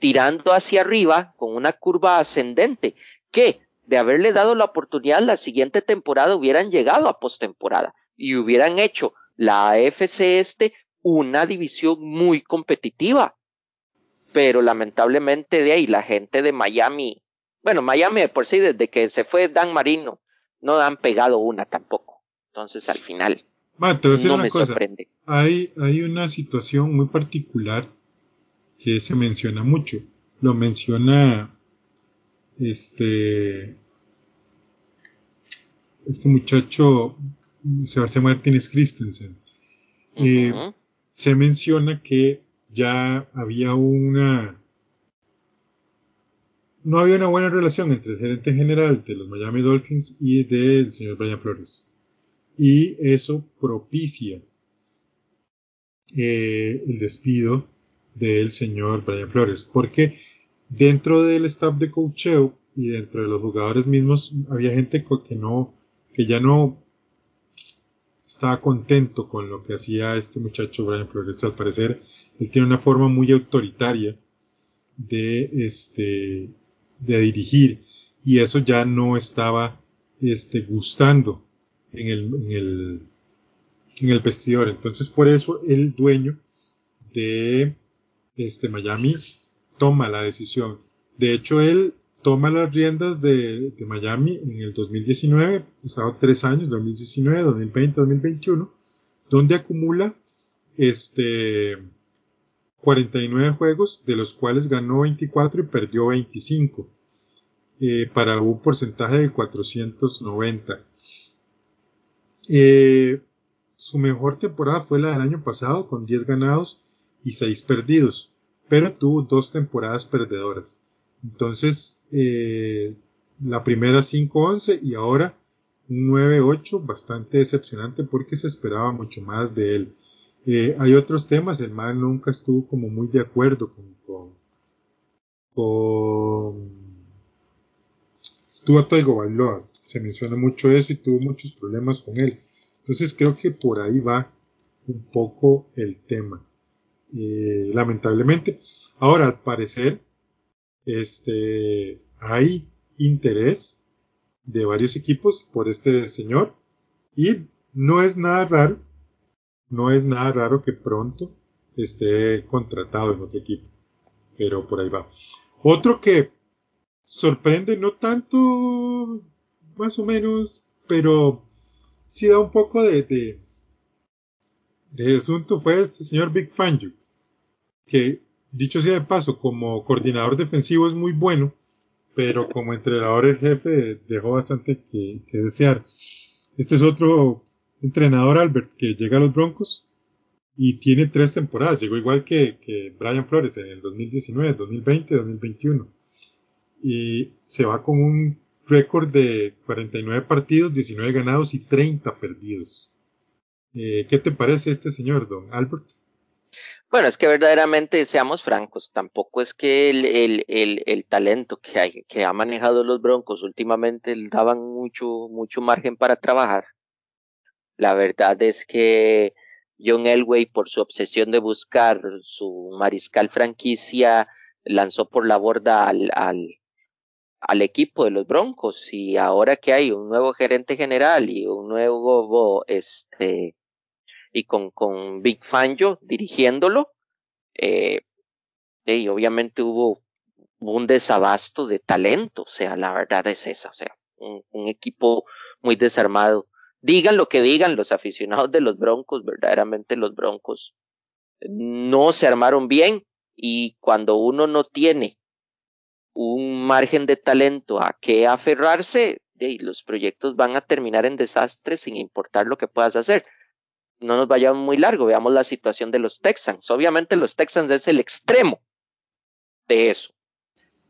tirando hacia arriba con una curva ascendente, que de haberle dado la oportunidad la siguiente temporada hubieran llegado a postemporada y hubieran hecho la AFC este una división muy competitiva. Pero lamentablemente de ahí la gente de Miami, bueno, Miami de por sí desde que se fue Dan Marino, no han pegado una tampoco. Entonces al final no me sorprende. Hay, hay una situación muy particular que se menciona mucho. Lo menciona este este muchacho Sebastián Martínez Christensen. Eh, se menciona que ya había una no había una buena relación entre el gerente general de los Miami Dolphins y del señor Brian Flores. Y eso propicia eh, el despido del señor Brian Flores, porque dentro del staff de coacheo y dentro de los jugadores mismos había gente que no, que ya no estaba contento con lo que hacía este muchacho Brian Flores. Al parecer, él tiene una forma muy autoritaria de este, de dirigir y eso ya no estaba este, gustando en el, en el, en el vestidor. Entonces, por eso el dueño de este, Miami toma la decisión. De hecho, él toma las riendas de, Miami en el 2019, estado tres años, 2019, 2020, 2021, donde acumula este 49 juegos, de los cuales ganó 24 y perdió 25, eh, para un porcentaje de 490. Eh, su mejor temporada fue la del año pasado, con 10 ganados y 6 perdidos pero tuvo dos temporadas perdedoras. Entonces, eh, la primera 5-11 y ahora un 9-8 bastante decepcionante porque se esperaba mucho más de él. Eh, hay otros temas, el man nunca estuvo como muy de acuerdo con, con, con Tua Bailoa. Se menciona mucho eso y tuvo muchos problemas con él. Entonces creo que por ahí va un poco el tema. Eh, lamentablemente. Ahora, al parecer, este, hay interés de varios equipos por este señor y no es nada raro, no es nada raro que pronto esté contratado en otro equipo, pero por ahí va. Otro que sorprende no tanto, más o menos, pero sí da un poco de, de, de asunto fue este señor Big Fangio, que dicho sea de paso, como coordinador defensivo es muy bueno, pero como entrenador el jefe dejó bastante que, desear. Este es otro entrenador, Albert, que llega a los Broncos y tiene tres temporadas. Llegó igual que, Brian Flores en el 2019, 2020, 2021. Y se va con un récord de 49 partidos, 19 ganados y 30 perdidos. Eh, ¿Qué te parece este señor, don Albert? Bueno, es que verdaderamente, seamos francos, tampoco es que el, el, el, el talento que, hay, que ha manejado los Broncos últimamente daban mucho, mucho margen para trabajar. La verdad es que John Elway, por su obsesión de buscar su mariscal franquicia, lanzó por la borda al, al, al equipo de los Broncos y ahora que hay un nuevo gerente general y un nuevo este y con, con Big Fangio dirigiéndolo, eh, y obviamente hubo un desabasto de talento, o sea, la verdad es esa, o sea, un, equipo muy desarmado. Digan lo que digan los aficionados de los Broncos, verdaderamente los Broncos no se armaron bien y cuando uno no tiene un margen de talento a que aferrarse, los proyectos van a terminar en desastres sin importar lo que puedas hacer no nos vayamos muy largo, veamos la situación de los Texans. Obviamente los Texans es el extremo de eso,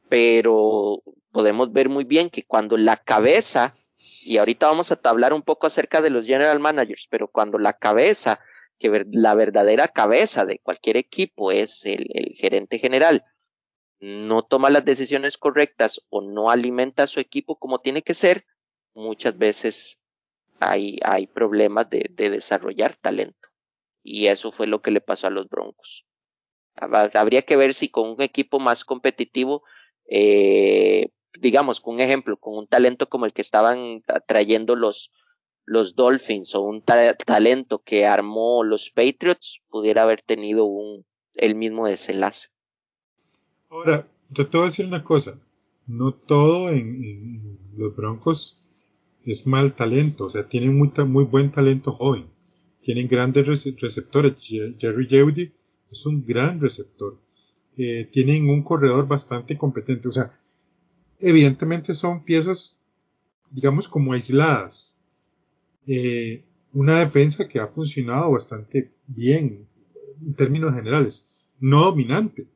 pero podemos ver muy bien que cuando la cabeza, y ahorita vamos a hablar un poco acerca de los general managers, pero cuando la cabeza, que la verdadera cabeza de cualquier equipo es el, gerente general, no toma las decisiones correctas o no alimenta su equipo como tiene que ser, muchas veces hay, hay problemas de, de desarrollar talento. Y eso fue lo que le pasó a los Broncos. Habría que ver si con un equipo más competitivo, eh, digamos, con un ejemplo, con un talento como el que estaban trayendo los, Dolphins o un talento que armó los Patriots, pudiera haber tenido un, el mismo desenlace. Ahora, yo te voy a decir una cosa, no todo en los Broncos es mal talento, o sea, tienen muy, muy buen talento joven, tienen grandes receptores, Jerry Jeudy es un gran receptor, eh, tienen un corredor bastante competente, o sea, evidentemente son piezas, digamos, como aisladas, eh, una defensa que ha funcionado bastante bien en términos generales, no dominante,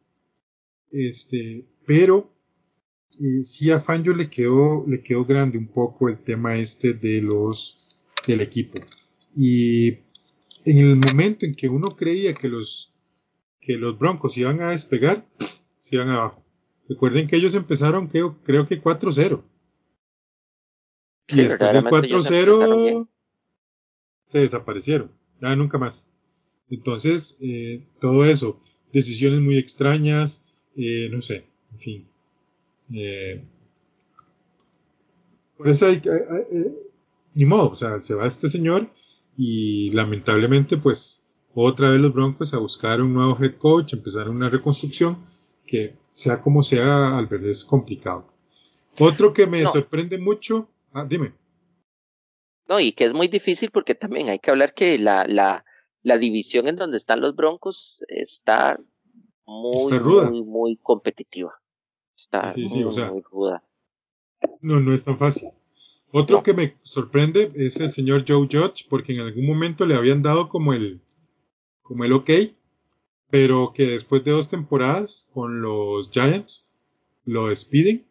este, pero y sí a Fangio le quedó, le quedó grande un poco el tema este de los, del equipo. Y en el momento en que uno creía que los, que los Broncos iban a despegar, se iban abajo. Recuerden que ellos empezaron, creo, creo que 4-0. Y después del 4-0 se desaparecieron. Ya nunca más. Entonces, eh, todo eso, decisiones muy extrañas, eh, no sé, en fin. Eh, por eso hay, eh, ni modo, o sea, se va este señor y lamentablemente pues otra vez los Broncos a buscar un nuevo head coach, empezar una reconstrucción que sea como sea, al ver es complicado. Otro que me sorprende mucho, ah, dime. No, y que es muy difícil porque también hay que hablar que la, la, la división en donde están los Broncos está muy, muy, muy competitiva sí, sí, o sea, No, no es tan fácil. Otro que me sorprende es el señor Joe Judge, porque en algún momento le habían dado como el, como el ok, pero que después de dos temporadas con los Giants lo despiden.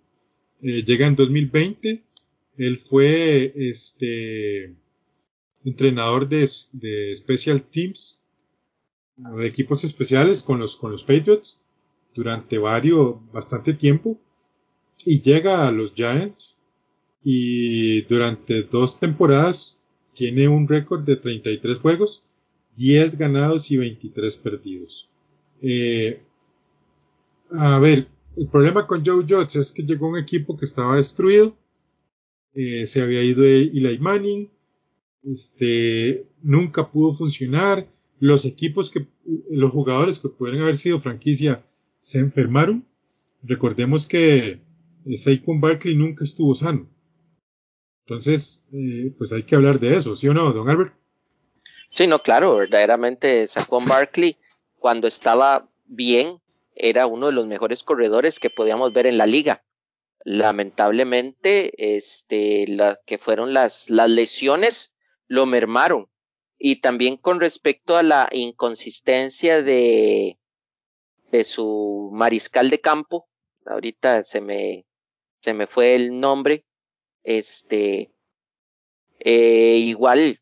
eh, llega en 2020. Él fue este entrenador de, de Special Teams, de equipos especiales con los, con los Patriots durante varios, bastante tiempo. Y llega a los Giants y durante dos temporadas tiene un récord de 33 juegos, 10 ganados y 23 perdidos. Eh, a ver, el problema con Joe Judge es que llegó un equipo que estaba destruido, eh, se había ido Eli Manning, este, nunca pudo funcionar, los equipos que, los jugadores que pudieran haber sido franquicia se enfermaron. Recordemos que eh, Saquon Barkley nunca estuvo sano. Entonces, eh, pues hay que hablar de eso, ¿sí o no, don Albert? Sí, no, claro, verdaderamente Saquon Barkley, cuando estaba bien, era uno de los mejores corredores que podíamos ver en la liga. Lamentablemente, este, la, que fueron las, las lesiones lo mermaron. Y también con respecto a la inconsistencia de, de su mariscal de campo, ahorita se me, se me fue el nombre, este, eh, igual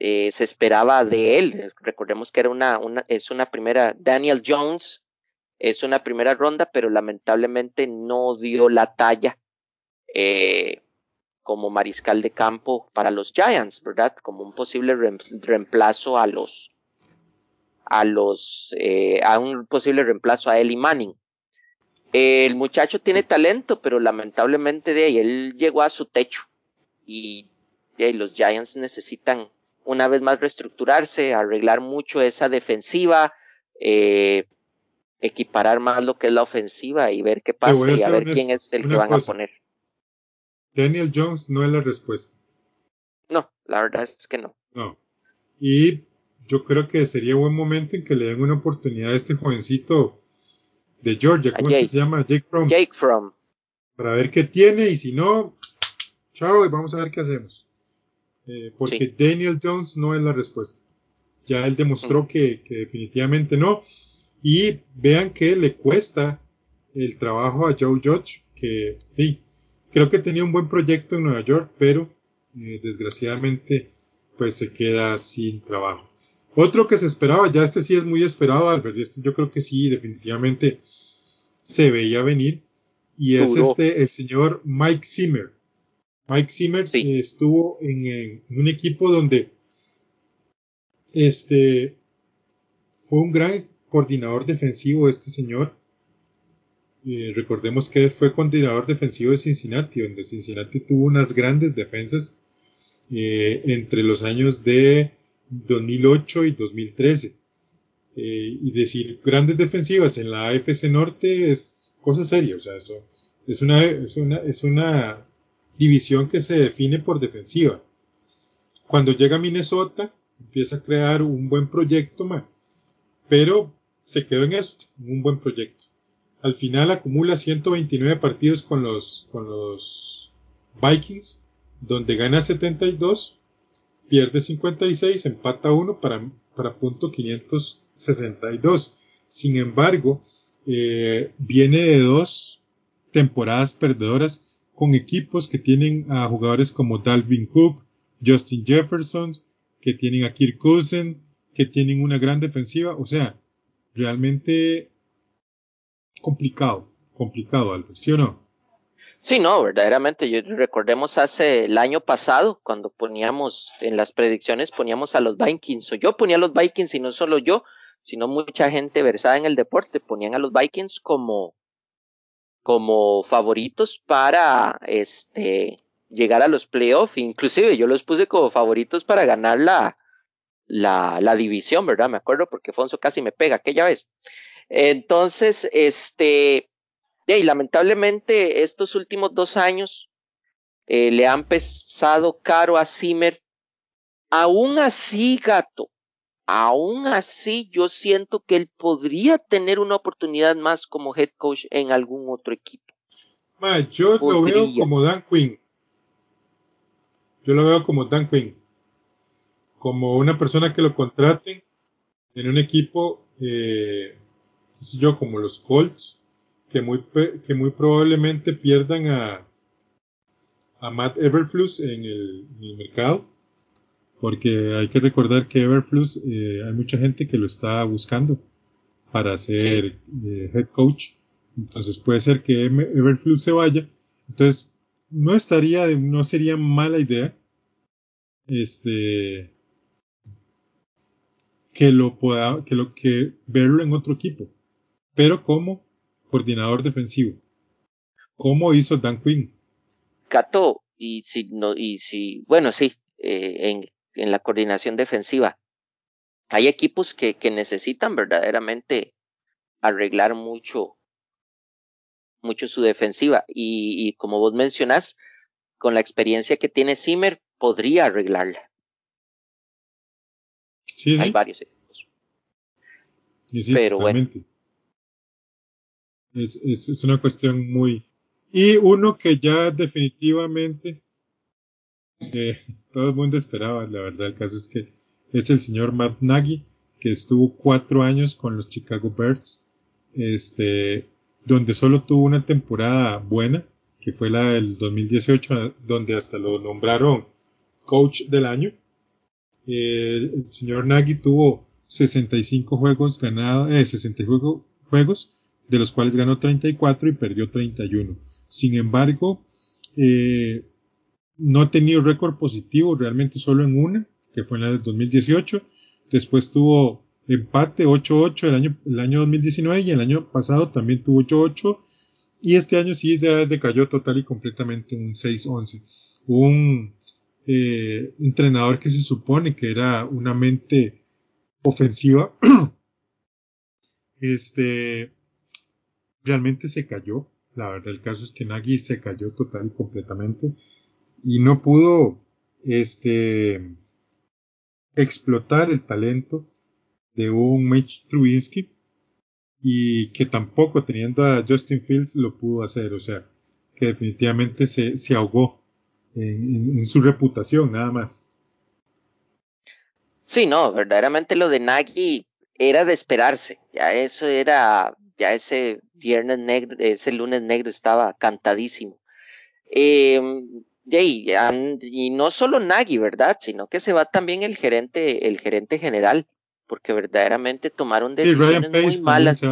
eh, se esperaba de él. Recordemos que era una, una, es una primera, Daniel Jones es una primera ronda, pero lamentablemente no dio la talla eh, como mariscal de campo para los Giants, ¿verdad? Como un posible reemplazo a los, a los, eh, a un posible reemplazo a Eli Manning el muchacho tiene talento, pero lamentablemente de ahí él llegó a su techo y, los Giants necesitan una vez más reestructurarse, arreglar mucho esa defensiva, eh, equiparar más lo que es la ofensiva y ver qué pasa y a ver quién es el que van a poner. Daniel Jones no es la respuesta. No, la verdad es que no. No. Y yo creo que sería buen momento en que le den una oportunidad a este jovencito de Georgia, ¿cómo es que se llama? Jake From. Jake From. Para ver qué tiene y si no, chao y vamos a ver qué hacemos. Eh, porque Daniel Jones no es la respuesta. Ya él demostró que, definitivamente no. Y vean que le cuesta el trabajo a Joe Judge, que sí, creo que tenía un buen proyecto en Nueva York, pero eh, desgraciadamente pues se queda sin trabajo. Otro que se esperaba, ya este sí es muy esperado, Albert, este yo creo que sí, definitivamente se veía venir, y es este, el señor Mike Zimmer. Mike Zimmer estuvo en, un equipo donde este fue un gran coordinador defensivo este señor. recordemos que fue coordinador defensivo de Cincinnati, donde Cincinnati tuvo unas grandes defensas eh, entre los años de 2008 y 2013. Eh, y decir grandes defensivas en la AFC Norte es cosa seria, o sea, eso es una, es una, es una división que se define por defensiva. Cuando llega Minnesota, empieza a crear un buen proyecto, pero se quedó en eso, un buen proyecto. Al final acumula 129 partidos con los, con los Vikings, donde gana 72 pierde 56, empata 1 para, para punto 562. Sin embargo, eh, viene de dos temporadas perdedoras con equipos que tienen a jugadores como Dalvin Cook, Justin Jefferson, que tienen a Kirk Cousin, que tienen una gran defensiva. O sea, realmente complicado, complicado, algo, ¿sí o no? Sí, no, verdaderamente. Yo, recordemos hace el año pasado, cuando poníamos en las predicciones, poníamos a los Vikings, o yo ponía a los Vikings, y no solo yo, sino mucha gente versada en el deporte, ponían a los Vikings como, como favoritos para este llegar a los playoffs, inclusive yo los puse como favoritos para ganar la, la, la división, ¿verdad? Me acuerdo porque Fonso casi me pega aquella vez. Entonces, este, y lamentablemente estos últimos dos años eh, le han pesado caro a Zimmer. Aún así, gato, aún así yo siento que él podría tener una oportunidad más como head coach en algún otro equipo. yo lo veo como Dan Quinn. Yo lo veo como Dan Quinn. Como una persona que lo contraten en un equipo, eh, yo, como los Colts, que muy, que muy probablemente pierdan a, a Matt Everflus en el, mercado, porque hay que recordar que Everflus eh, hay mucha gente que lo está buscando para ser eh, head coach, entonces puede ser que Everflus se vaya, entonces no estaría, no sería mala idea, este, que lo pueda, que lo que verlo en otro equipo, pero como coordinador defensivo, como hizo Dan Quinn. Cato, y si no, y si, bueno, sí, eh, en, en la coordinación defensiva. Hay equipos que, que necesitan verdaderamente arreglar mucho, mucho su defensiva. Y, y como vos mencionás, con la experiencia que tiene Zimmer, podría arreglarla. Sí, Hay varios equipos. Pero bueno. Es, es, es, una cuestión muy... Y uno que ya definitivamente eh, todo el mundo esperaba, la verdad, el caso es que es el señor Matt Nagy, que estuvo cuatro años con los Chicago Bears, este, donde solo tuvo una temporada buena, que fue la del 2018, donde hasta lo nombraron coach del año. Eh, el señor Nagy tuvo 65 juegos ganados, eh, 65 juegos, de los cuales ganó 34 y perdió 31. Sin embargo, eh, no ha tenido récord positivo realmente solo en una, que fue en la del 2018. Después tuvo empate 8-8 el año, el año 2019 y el año pasado también tuvo 8-8. Y este año sí decayó total y completamente un 6-11. Un eh, entrenador que se supone que era una mente ofensiva, este, realmente se cayó. La verdad, el caso es que Nagy se cayó total y completamente y no pudo, este, explotar el talento de un Mitch Trubisky y que tampoco teniendo a Justin Fields lo pudo hacer, o sea, que definitivamente se, se ahogó en, su reputación, nada más. Sí, no, verdaderamente lo de Nagy era de esperarse. Ya eso era, ya ese viernes negro, ese lunes negro estaba cantadísimo. Eh, y, y no solo Nagy, ¿verdad? Sino que se va también el gerente, el gerente general, porque verdaderamente tomaron decisiones muy malas.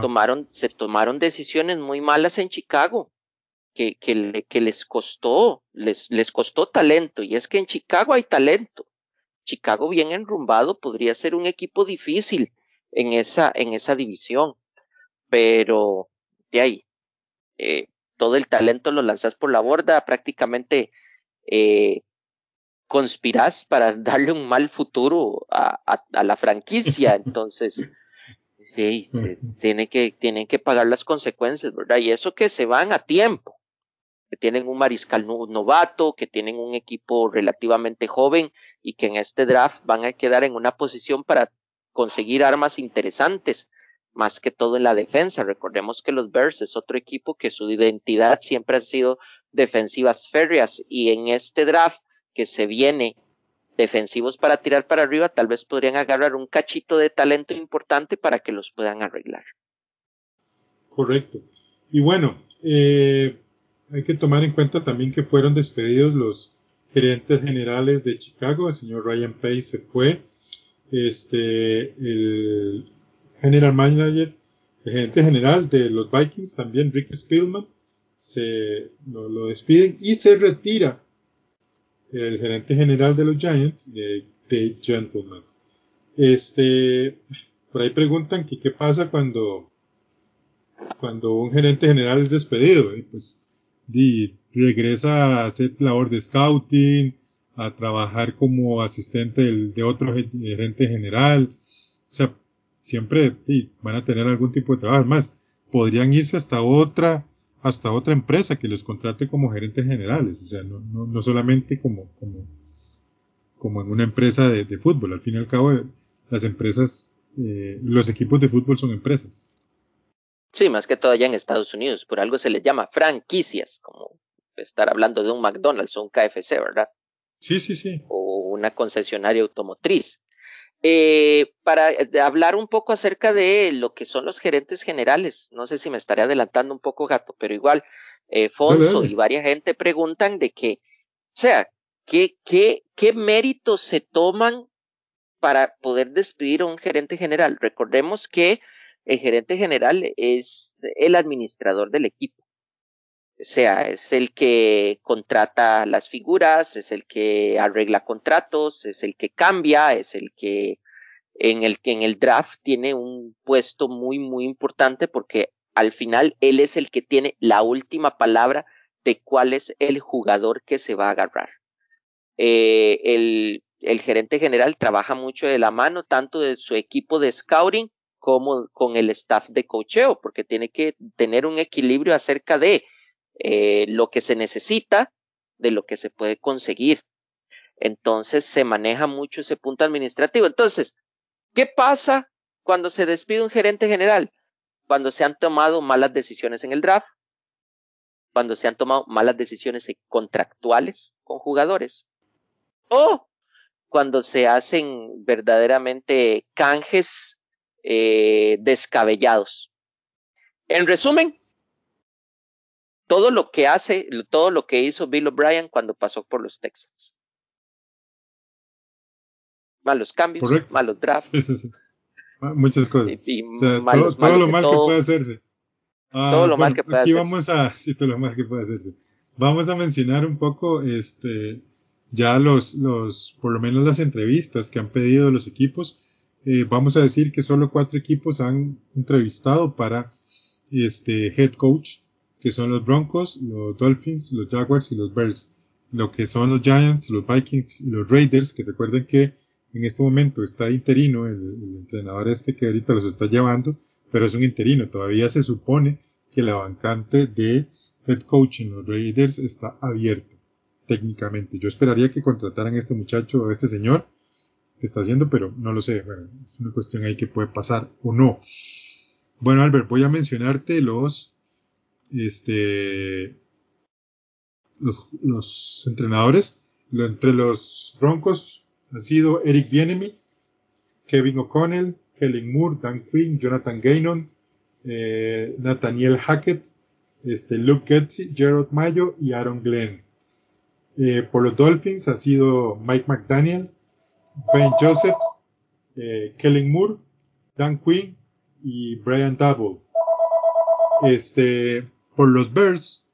Tomaron, se tomaron decisiones muy malas en Chicago que, que, que les costó, les, les costó talento. Y es que en Chicago hay talento. Chicago bien enrumbado podría ser un equipo difícil en esa, en esa división. Pero de ahí, eh, todo el talento lo lanzas por la borda, prácticamente eh, conspirás para darle un mal futuro a, a, la franquicia. Entonces, sí, tiene que, tienen que pagar las consecuencias, ¿verdad? Y eso que se van a tiempo que tienen un mariscal novato, que tienen un equipo relativamente joven y que en este draft van a quedar en una posición para conseguir armas interesantes, más que todo en la defensa. Recordemos que los Bears es otro equipo que su identidad siempre ha sido defensivas férreas y en este draft que se viene defensivos para tirar para arriba, tal vez podrían agarrar un cachito de talento importante para que los puedan arreglar. Correcto. Y bueno, eh, hay que tomar en cuenta también que fueron despedidos los gerentes generales de Chicago. El señor Ryan Pace se fue. Este, el general manager, el gerente general de los Vikings, también Rick Spielman, se lo, despiden y se retira el gerente general de los Giants, Dave Gentleman. Este, por ahí preguntan que qué pasa cuando, cuando un gerente general es despedido. Pues y regresa a hacer labor de scouting, a trabajar como asistente de otro gerente general. O sea, siempre van a tener algún tipo de trabajo. Más, podrían irse hasta otra, hasta otra empresa que los contrate como gerentes generales. O sea, no, no, no solamente como, como, como en una empresa de, de, fútbol. Al fin y al cabo, las empresas, eh, los equipos de fútbol son empresas. Sí, más que todo allá en Estados Unidos. Por algo se les llama franquicias, como estar hablando de un McDonald's o un KFC, ¿verdad? Sí, sí, sí. O una concesionaria automotriz. Eh, para hablar un poco acerca de lo que son los gerentes generales, no sé si me estaré adelantando un poco, gato, pero igual, eh, Fonso y varias gente preguntan de que, o sea, ¿qué, qué, qué méritos se toman para poder despedir a un gerente general? Recordemos que el gerente general es el administrador del equipo. O sea, es el que contrata las figuras, es el que arregla contratos, es el que cambia, es el que en el que en el draft tiene un puesto muy, muy importante porque al final él es el que tiene la última palabra de cuál es el jugador que se va a agarrar. Eh, el, el gerente general trabaja mucho de la mano tanto de su equipo de scouting como con el staff de cocheo, porque tiene que tener un equilibrio acerca de eh, lo que se necesita de lo que se puede conseguir. Entonces se maneja mucho ese punto administrativo. Entonces, ¿qué pasa cuando se despide un gerente general? Cuando se han tomado malas decisiones en el draft, cuando se han tomado malas decisiones contractuales con jugadores, o cuando se hacen verdaderamente canjes eh, descabellados. En resumen, todo lo que hace, todo lo que hizo Bill O'Brien cuando pasó por los Texans. Malos cambios, malos drafts. Muchas cosas. todo, lo mal que puede hacerse. todo lo mal que puede aquí vamos a, sí, todo lo mal que puede hacerse. Vamos a mencionar un poco, este, ya los, los, por lo menos las entrevistas que han pedido los equipos. Eh, vamos a decir que solo cuatro equipos han entrevistado para este head coach que son los Broncos, los Dolphins, los Jaguars y los Bears. Lo que son los Giants, los Vikings y los Raiders, que recuerden que en este momento está interino el, entrenador este que ahorita los está llevando, pero es un interino. Todavía se supone que la vacante de head coach en los Raiders está abierta técnicamente. Yo esperaría que contrataran a este muchacho o a este señor que está haciendo, pero no lo sé. Bueno, es una cuestión ahí que puede pasar o no. Bueno, Albert, voy a mencionarte los este, los, entrenadores. entre los Broncos ha sido Eric Bienemy, Kevin O'Connell, Helen Moore, Dan Quinn, Jonathan Gaynon, eh, Nathaniel Hackett, este, Luke Getty, Gerald Mayo y Aaron Glenn. Eh, por los Dolphins ha sido Mike McDaniel, Ben Josephs, eh, Kellen Moore, Dan Quinn y Brian Double. Este, por los Bears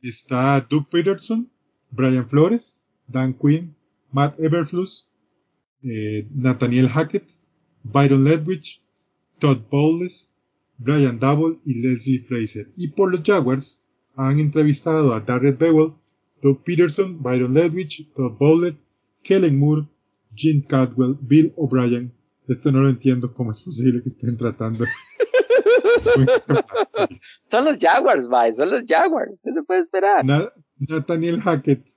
está Doug Peterson, Brian Flores, Dan Quinn, Matt Everfluss, eh, Nathaniel Hackett, Byron Ledwich, Todd Bowles, Brian Double y Leslie Fraser. Y por los Jaguars han entrevistado a Darrell Bewell, Doug Peterson, Byron Ledwich, Todd Bowles, Kellen Moore, Jim Cadwell, Bill O'Brien. Esto no lo entiendo cómo es posible que estén tratando son los Jaguars, bye, son los Jaguars. ¿Qué se puede esperar? Nathaniel Hackett,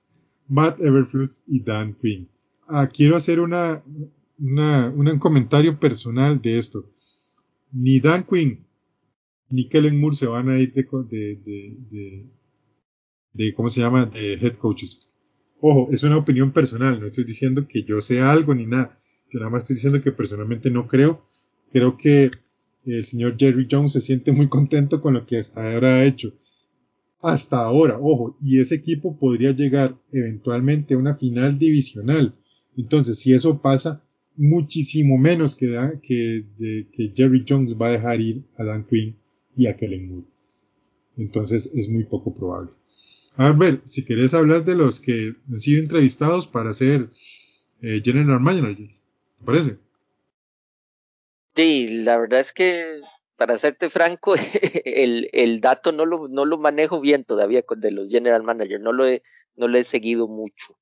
Matt Everfluss y Dan Quinn. Ah, quiero hacer una, un comentario personal de esto. Ni Dan Quinn ni Kellen Moore se van a ir de, de, de, de, ¿cómo se llama? De head coaches. Ojo, es una opinión personal, no estoy diciendo que yo sea algo ni nada. Yo nada más estoy diciendo que personalmente no creo. Creo que el señor Jerry Jones se siente muy contento con lo que hasta ahora ha hecho. Hasta ahora, ojo, y ese equipo podría llegar eventualmente a una final divisional. Entonces, si eso pasa, muchísimo menos que, que, que Jerry Jones va a dejar ir a Dan Quinn y a Kellen Moore. Entonces, es muy poco probable. A ver, si querés hablar de los que han sido entrevistados para ser eh, General Manager, ¿te parece? Sí, la verdad es que, para serte franco, el, el dato no lo, no lo manejo bien todavía con de los general managers, no lo he, no lo he seguido mucho.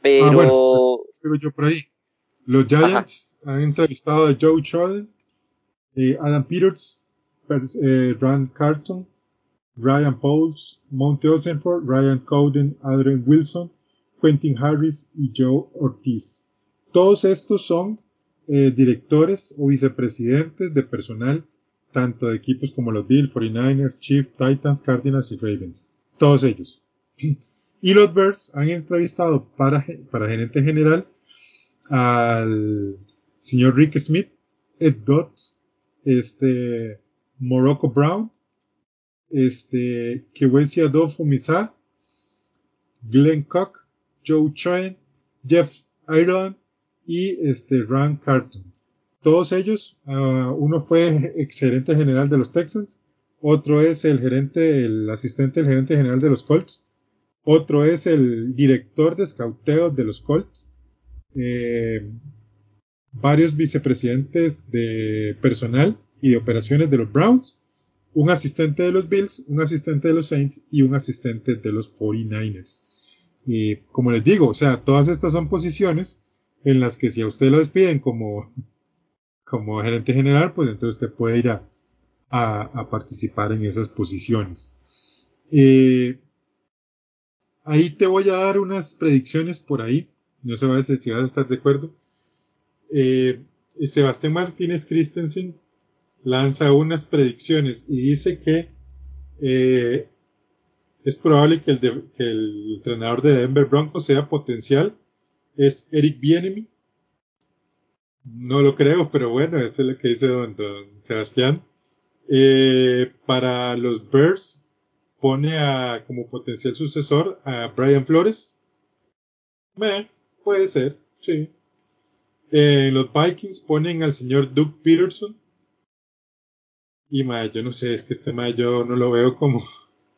Pero. Ah, bueno, sigo yo por ahí. Los Giants han entrevistado a Joe Choden, eh, Adam Peters, eh, Rand Carton, Ryan Pauls, Monte Osenford, Ryan Cowden, Adrian Wilson, Quentin Harris y Joe Ortiz. Todos estos son eh, directores o vicepresidentes de personal, tanto de equipos como los Bills, 49ers, Chiefs, Titans, Cardinals y Ravens. Todos ellos. Y los Bears han entrevistado para, para gerente general al señor Rick Smith, Ed Gott, este, Morocco Brown, este, Kewesi Adolfo Misa, Glenn Cock, Joe Chain, Jeff Ireland y este Ran Carton. Todos ellos, uh, uno fue ex gerente general de los Texans, otro es el gerente, el asistente del gerente general de los Colts, otro es el director de escauteo de los Colts, eh, varios vicepresidentes de personal y de operaciones de los Browns, un asistente de los Bills, un asistente de los Saints y un asistente de los 49ers. Y como les digo, o sea, todas estas son posiciones en las que si a usted lo despiden como, como gerente general, pues entonces usted puede ir a, a, participar en esas posiciones. Eh, ahí te voy a dar unas predicciones por ahí. No sé si vas a estar de acuerdo. Eh, Sebastián Martínez Christensen lanza unas predicciones y dice que eh, es probable que el, que el, entrenador de Denver Broncos sea potencial. Es Eric Bienemy. No lo creo, pero bueno, esto es lo que dice don, Sebastián. Eh, para los Bears pone a, como potencial sucesor a Brian Flores. puede ser, sí. Eh, los Vikings ponen al señor Doug Peterson. Y mae, yo no sé, es que este mae yo no lo veo como,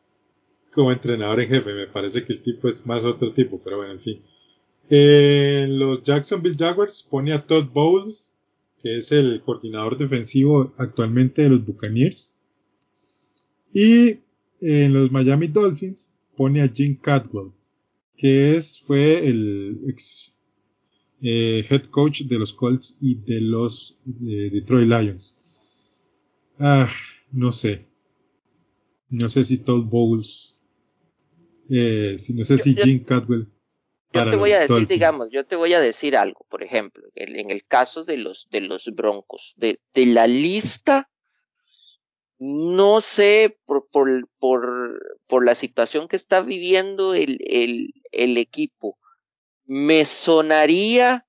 como entrenador en jefe. Me parece que el tipo es más otro tipo, pero bueno, en fin. Eh, los Jacksonville Jaguars pone a Todd Bowles, que es el coordinador defensivo actualmente de los Buccaneers. Y en los Miami Dolphins pone a Jim Cadwell, que es, fue el ex eh, head coach de los Colts y de los eh, Detroit Lions. Ah, no sé. No sé si Todd Bowles, eh, si, no sé si Jim Cadwell. Yo te voy a decir, digamos, yo te voy a decir algo, por ejemplo, en el caso de los, de los Broncos, de, de la lista, no sé por, por, por, por, la situación que está viviendo el, el, el equipo, me sonaría,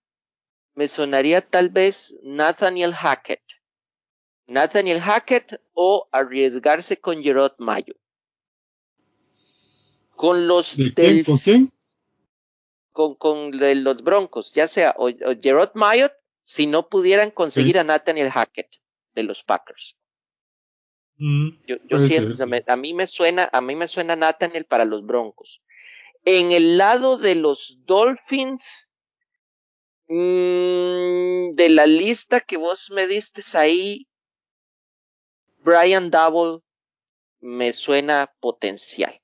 me sonaría tal vez Nathaniel Hackett. Nathaniel Hackett o arriesgarse con Gerard Mayo. Con los del, ¿Con quién? Con, con los Broncos, ya sea o, Gerard Mayo, si no pudieran conseguir a Nathaniel Hackett de los Packers. Mm, yo, yo siento, a mí me suena, a mí me suena Nathaniel para los Broncos. En el lado de los Dolphins, mmm, de la lista que vos me diste ahí, Brian Double me suena potencial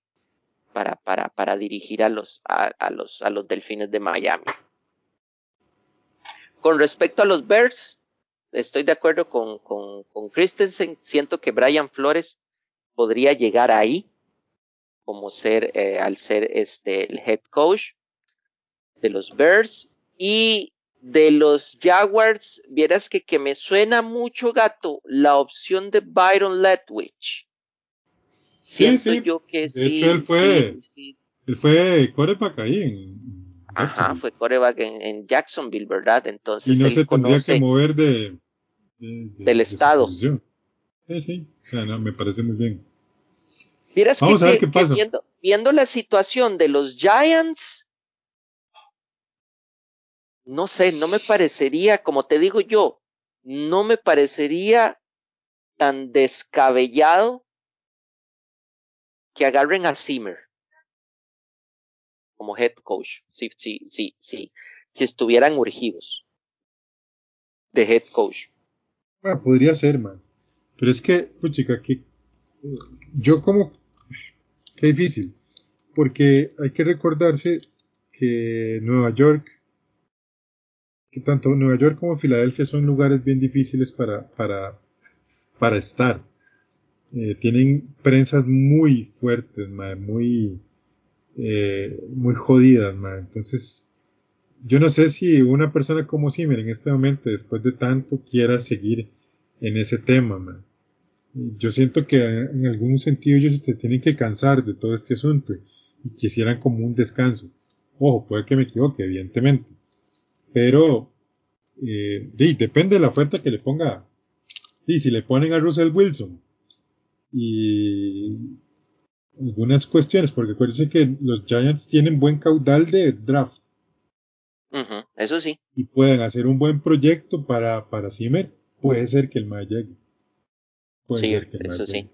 para, para, para dirigir a los, a, los, a los Delfines de Miami. Con respecto a los Bears, estoy de acuerdo con, con, con Christensen. Siento que Brian Flores podría llegar ahí como ser, eh, al ser este, el head coach de los Bears. Y de los Jaguars, vieras que, que me suena mucho gato la opción de Byron Letwich. Sí, sí. Yo que de sí, hecho, él fue, sí, él fue coreback ahí en, Ajá, fue coreback en, en, Jacksonville, ¿verdad? Entonces. Y no se tendría que mover de, de, de del estado. Sí, sí. no, me parece muy bien. Vamos que, a ver qué pasa. Viendo, viendo, la situación de los Giants, no sé, no me parecería, como te digo yo, no me parecería tan descabellado que agarren a Zimmer como head coach, si, si, si, si, si estuvieran urgidos de head coach. Ah, podría ser, man. Pero es que, puchica, que yo como Qué difícil, porque hay que recordarse que Nueva York, que tanto Nueva York como Filadelfia son lugares bien difíciles para, para, para estar. Eh, tienen prensas muy fuertes, muy, eh, muy jodidas, entonces yo no sé si una persona como Zimmer en este momento, después de tanto, quiera seguir en ese tema, man yo siento que en algún sentido ellos se tienen que cansar de todo este asunto y quisieran como un descanso. Ojo, puede que me equivoque, evidentemente. Pero eh, depende de la oferta que le ponga. Y si le ponen a Russell Wilson y algunas cuestiones, porque acuérdense que los Giants tienen buen caudal de draft. eso sí. Y pueden hacer un buen proyecto para, para Zimmer. Puede ser que el MAE llegue. Puede ser que el eso sí.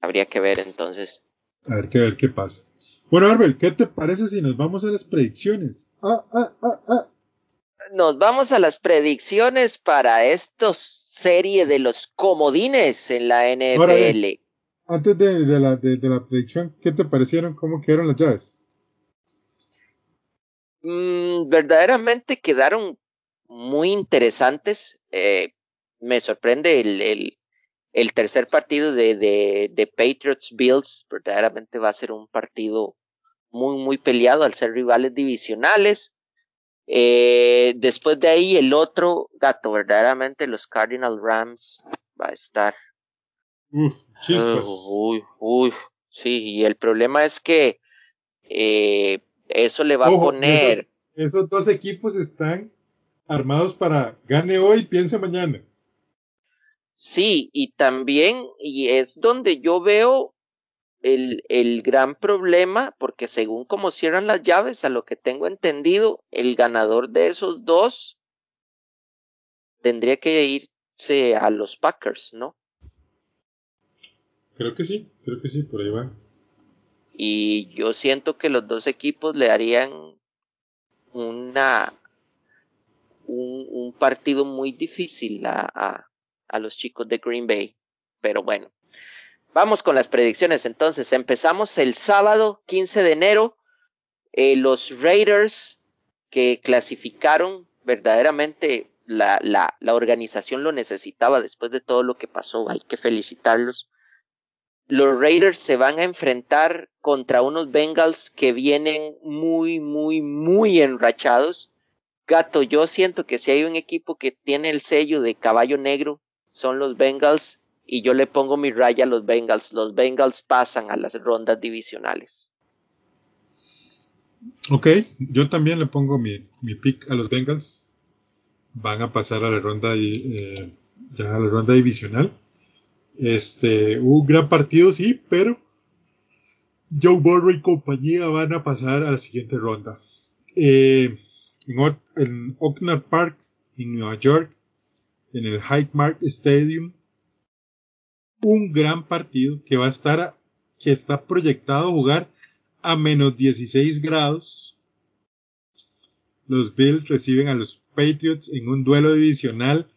Habría que ver entonces. A ver, que ver qué pasa. Bueno, Arbel, ¿qué te parece si nos vamos a las predicciones? Ah, ah, ah, ah. Nos vamos a las predicciones para estos serie de los comodines en la NFL. antes de, la, de, la predicción, ¿qué te parecieron? ¿Cómo quedaron las llaves? Mm, verdaderamente quedaron muy interesantes. Eh, me sorprende el, el, tercer partido de, de, Patriots Bills. Verdaderamente va a ser un partido muy, muy peleado al ser rivales divisionales. Eh, después de ahí, el otro gato, verdaderamente, los Cardinal Rams va a estar. chispas. uy, uy, sí, y el problema es que eh, eso le va a poner. Esos, dos equipos están armados para gane hoy, piense mañana. Sí, y también, y es donde yo veo el, el gran problema, porque según como cierran las llaves, a lo que tengo entendido, el ganador de esos dos tendría que irse a los Packers, ¿no? Creo que sí, creo que sí, por ahí va. Y yo siento que los dos equipos le harían una un, un partido muy difícil a, a, a los chicos de Green Bay. Pero bueno, Vamos con las predicciones entonces. Empezamos el sábado 15 de enero. Eh, los Raiders que clasificaron verdaderamente la, la, la, organización lo necesitaba después de todo lo que pasó. Hay que felicitarlos. Los Raiders se van a enfrentar contra unos Bengals que vienen muy, muy, muy enrachados. Gato, yo siento que si hay un equipo que tiene el sello de caballo negro, son los Bengals y yo le pongo mi raya a los Bengals. Los Bengals pasan a las rondas divisionales. Ok, yo también le pongo mi, mi pick a los Bengals. Van a pasar a la ronda eh, ya a la ronda divisional. Este, un gran partido, sí, pero Joe Burrow y compañía van a pasar a la siguiente ronda. Eh, en, en Oakland Park, en Nueva York, en el Hyde Stadium, un gran partido que va a estar, que está proyectado a jugar a menos 16 grados. Los Bills reciben a los Patriots en un duelo divisional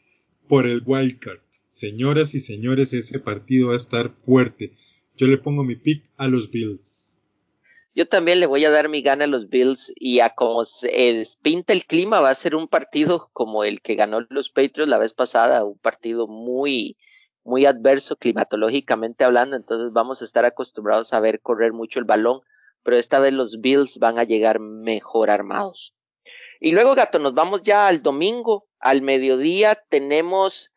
por el wildcard. Señoras y señores, ese partido va a estar fuerte. Yo le pongo mi pick a los Bills. Yo también le voy a dar mi gana a los Bills y a como se pinta el clima va a ser un partido como el que ganó los Patriots la vez pasada, un partido muy muy adverso climatológicamente hablando, entonces vamos a estar acostumbrados a ver correr mucho el balón, pero esta vez los Bills van a llegar mejor armados. Y luego, gato, nos vamos ya al domingo, al mediodía tenemos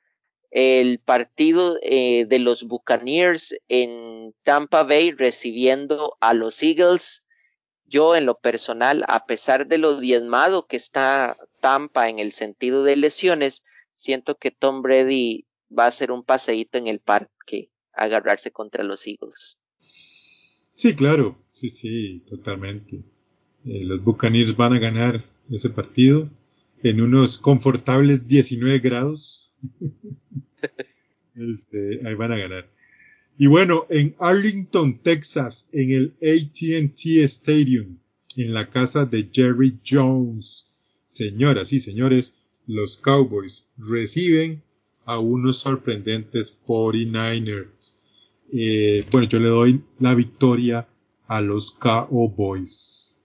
el partido eh, de los Buccaneers en Tampa Bay recibiendo a los Eagles. Yo en lo personal, a pesar de lo diezmado que está Tampa en el sentido de lesiones, siento que Tom Brady va a ser un paseíto en el parque, agarrarse contra los Eagles. Sí, claro, sí, sí, totalmente. Eh, los Buccaneers van a ganar ese partido en unos confortables 19 grados. este, ahí van a ganar. Y bueno, en Arlington, Texas, en el ATT Stadium, en la casa de Jerry Jones. Señoras y señores, los Cowboys reciben a unos sorprendentes 49ers. Eh, bueno, yo le doy la victoria a los Cowboys.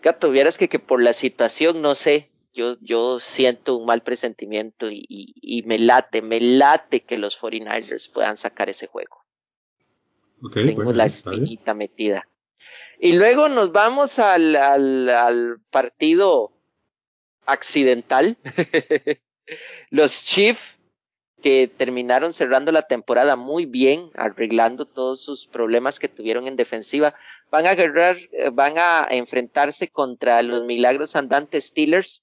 Gato, vieras que, que por la situación, no sé, yo, yo siento un mal presentimiento y, y, me late, me late que los 49ers puedan sacar ese juego. Tengo la espinita metida. Y luego nos vamos al, al, al partido accidental los Chiefs que terminaron cerrando la temporada muy bien, arreglando todos sus problemas que tuvieron en defensiva. Van a agarrar, eh, van a enfrentarse contra los milagros andantes Steelers.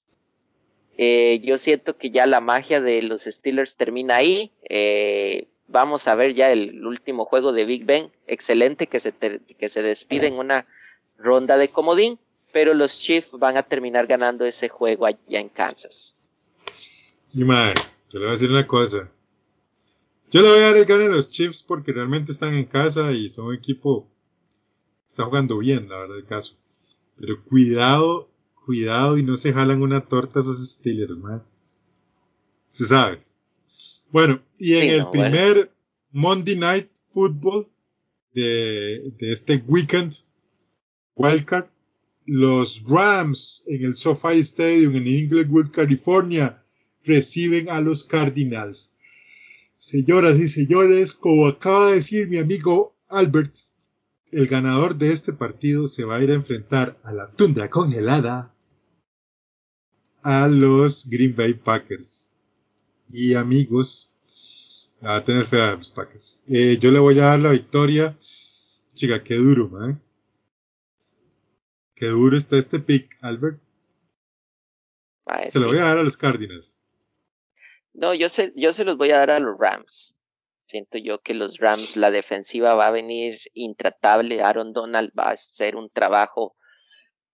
Eh, yo siento que ya la magia de los Steelers termina ahí. Eh, vamos a ver ya el último juego de Big Ben, excelente, que se, que se despide en una ronda de comodín, pero los Chiefs van a terminar ganando ese juego allá en Kansas. Y madre, yo le voy a decir una cosa. Yo le voy a dar el gane a los Chiefs porque realmente están en casa y son un equipo que está jugando bien, la verdad, el caso. Pero cuidado, cuidado y no se jalan una torta esos Steelers, man. Se sabe. Bueno, y en el primer Monday Night Football de, de este weekend, Wildcard, los Rams en el SoFi Stadium en Inglewood, California, reciben a los Cardinals. Señoras y señores, como acaba de decir mi amigo Albert, el ganador de este partido se va a ir a enfrentar a la tundra congelada a los Green Bay Packers. Y amigos, a tener fe a los Packers. Eh, yo le voy a dar la victoria. Chica, qué duro, man. Qué duro está este pick, Albert. se lo voy a dar a los Cardinals. No, yo se, yo se los voy a dar a los Rams. Siento yo que los Rams, la defensiva va a venir intratable. Aaron Donald va a hacer un trabajo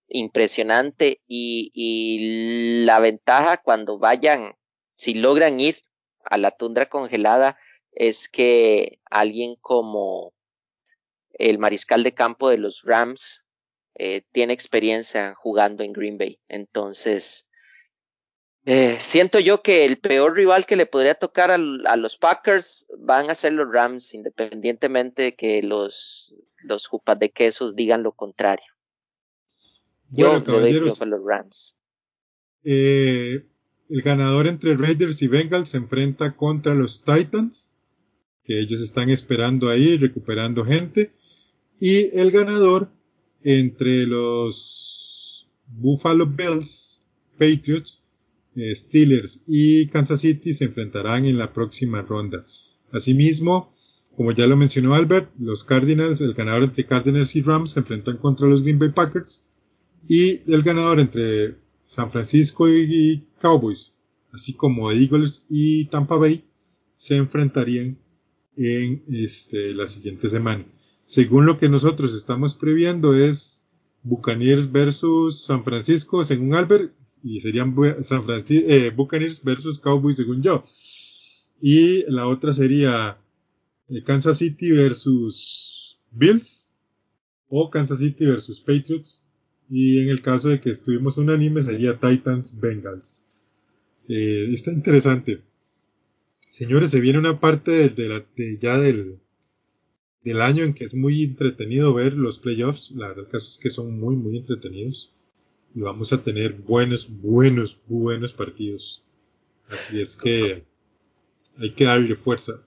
impresionante y, y la ventaja cuando vayan, si logran ir a la tundra congelada, es que alguien como el mariscal de campo de los Rams eh, tiene experiencia jugando en Green Bay. Entonces, eh, siento yo que el peor rival que le podría tocar a, los Packers van a ser los Rams, independientemente de que los, los jupas de quesos digan lo contrario. Yo le doy los Rams. Eh, el ganador entre Raiders y Bengals se enfrenta contra los Titans, que ellos están esperando ahí, recuperando gente. Y el ganador entre los Buffalo Bills, Patriots, Steelers y Kansas City se enfrentarán en la próxima ronda. Asimismo, como ya lo mencionó Albert, los Cardinals, el ganador entre Cardinals y Rams se enfrentan contra los Green Bay Packers y el ganador entre San Francisco y, Cowboys, así como Eagles y Tampa Bay, se enfrentarían en este, la siguiente semana. Según lo que nosotros estamos previendo es Buccaneers versus San Francisco, según Albert, y serían San Francisco, eh, Buccaneers versus Cowboys, según yo. Y la otra sería eh, Kansas City versus Bills o Kansas City versus Patriots. Y en el caso de que estuvimos unánime sería Titans Bengals. Eh, está interesante. Señores, se viene una parte de, la, de ya del, del año en que es muy entretenido ver los playoffs. La verdad, el caso es que son muy, muy entretenidos. Y vamos a tener buenos, buenos, buenos partidos. Así es que hay que darle fuerza.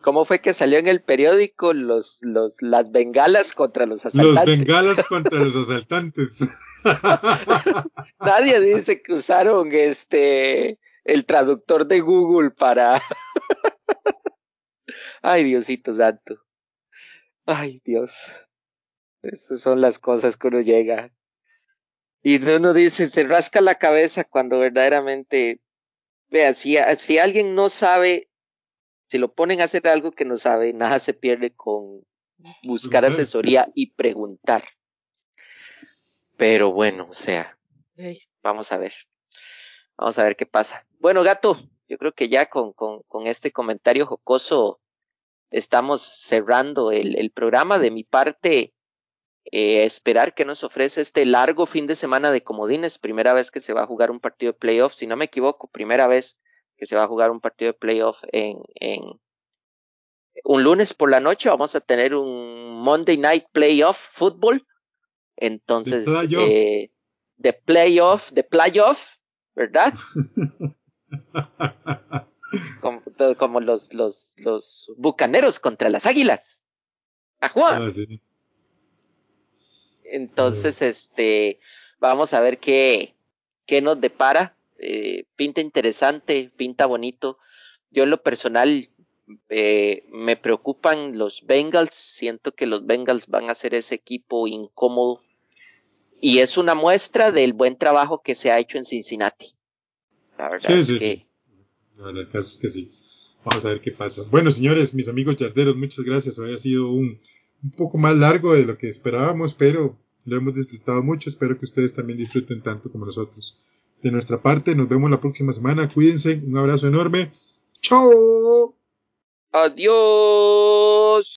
¿Cómo fue que salió en el periódico los, los, las bengalas contra los asaltantes? Los bengalas contra los asaltantes. Nadie dice que usaron este el traductor de Google para Ay, Diosito santo. Ay, Dios. Esas son las cosas que uno llega. Y uno dice, se rasca la cabeza cuando verdaderamente, vea, si, si alguien no sabe, si lo ponen a hacer algo que no sabe, nada se pierde con buscar asesoría y preguntar. Pero bueno, o sea, vamos a ver. Vamos a ver qué pasa. Bueno, gato, yo creo que ya con, con, con este comentario jocoso estamos cerrando el, programa. De mi parte, eh, esperar que nos ofrece este largo fin de semana de comodines. Primera vez que se va a jugar un partido de playoff, si no me equivoco, primera vez que se va a jugar un partido de playoff en, en un lunes por la noche. Vamos a tener un Monday Night Playoff Football. Entonces, de playoff, de playoff, ¿verdad? como, los, los, los bucaneros contra las águilas. ¡Ajua! Ah, Entonces, este, vamos a ver qué, qué nos depara. Eh, pinta interesante, pinta bonito. yo en lo personal eh, me preocupan los Bengals. Siento que los Bengals van a ser ese equipo incómodo. Y es una muestra del buen trabajo que se ha hecho en Cincinnati. La verdad Sí, es que sí. La verdad, el caso es que sí. Vamos a ver qué pasa. Bueno, señores, mis amigos yarderos, muchas gracias. Hoy ha sido un, un poco más largo de lo que esperábamos, pero lo hemos disfrutado mucho. Espero que ustedes también disfruten tanto como nosotros. De nuestra parte, nos vemos la próxima semana. Cuídense. Un abrazo enorme. ¡Chao! Adiós.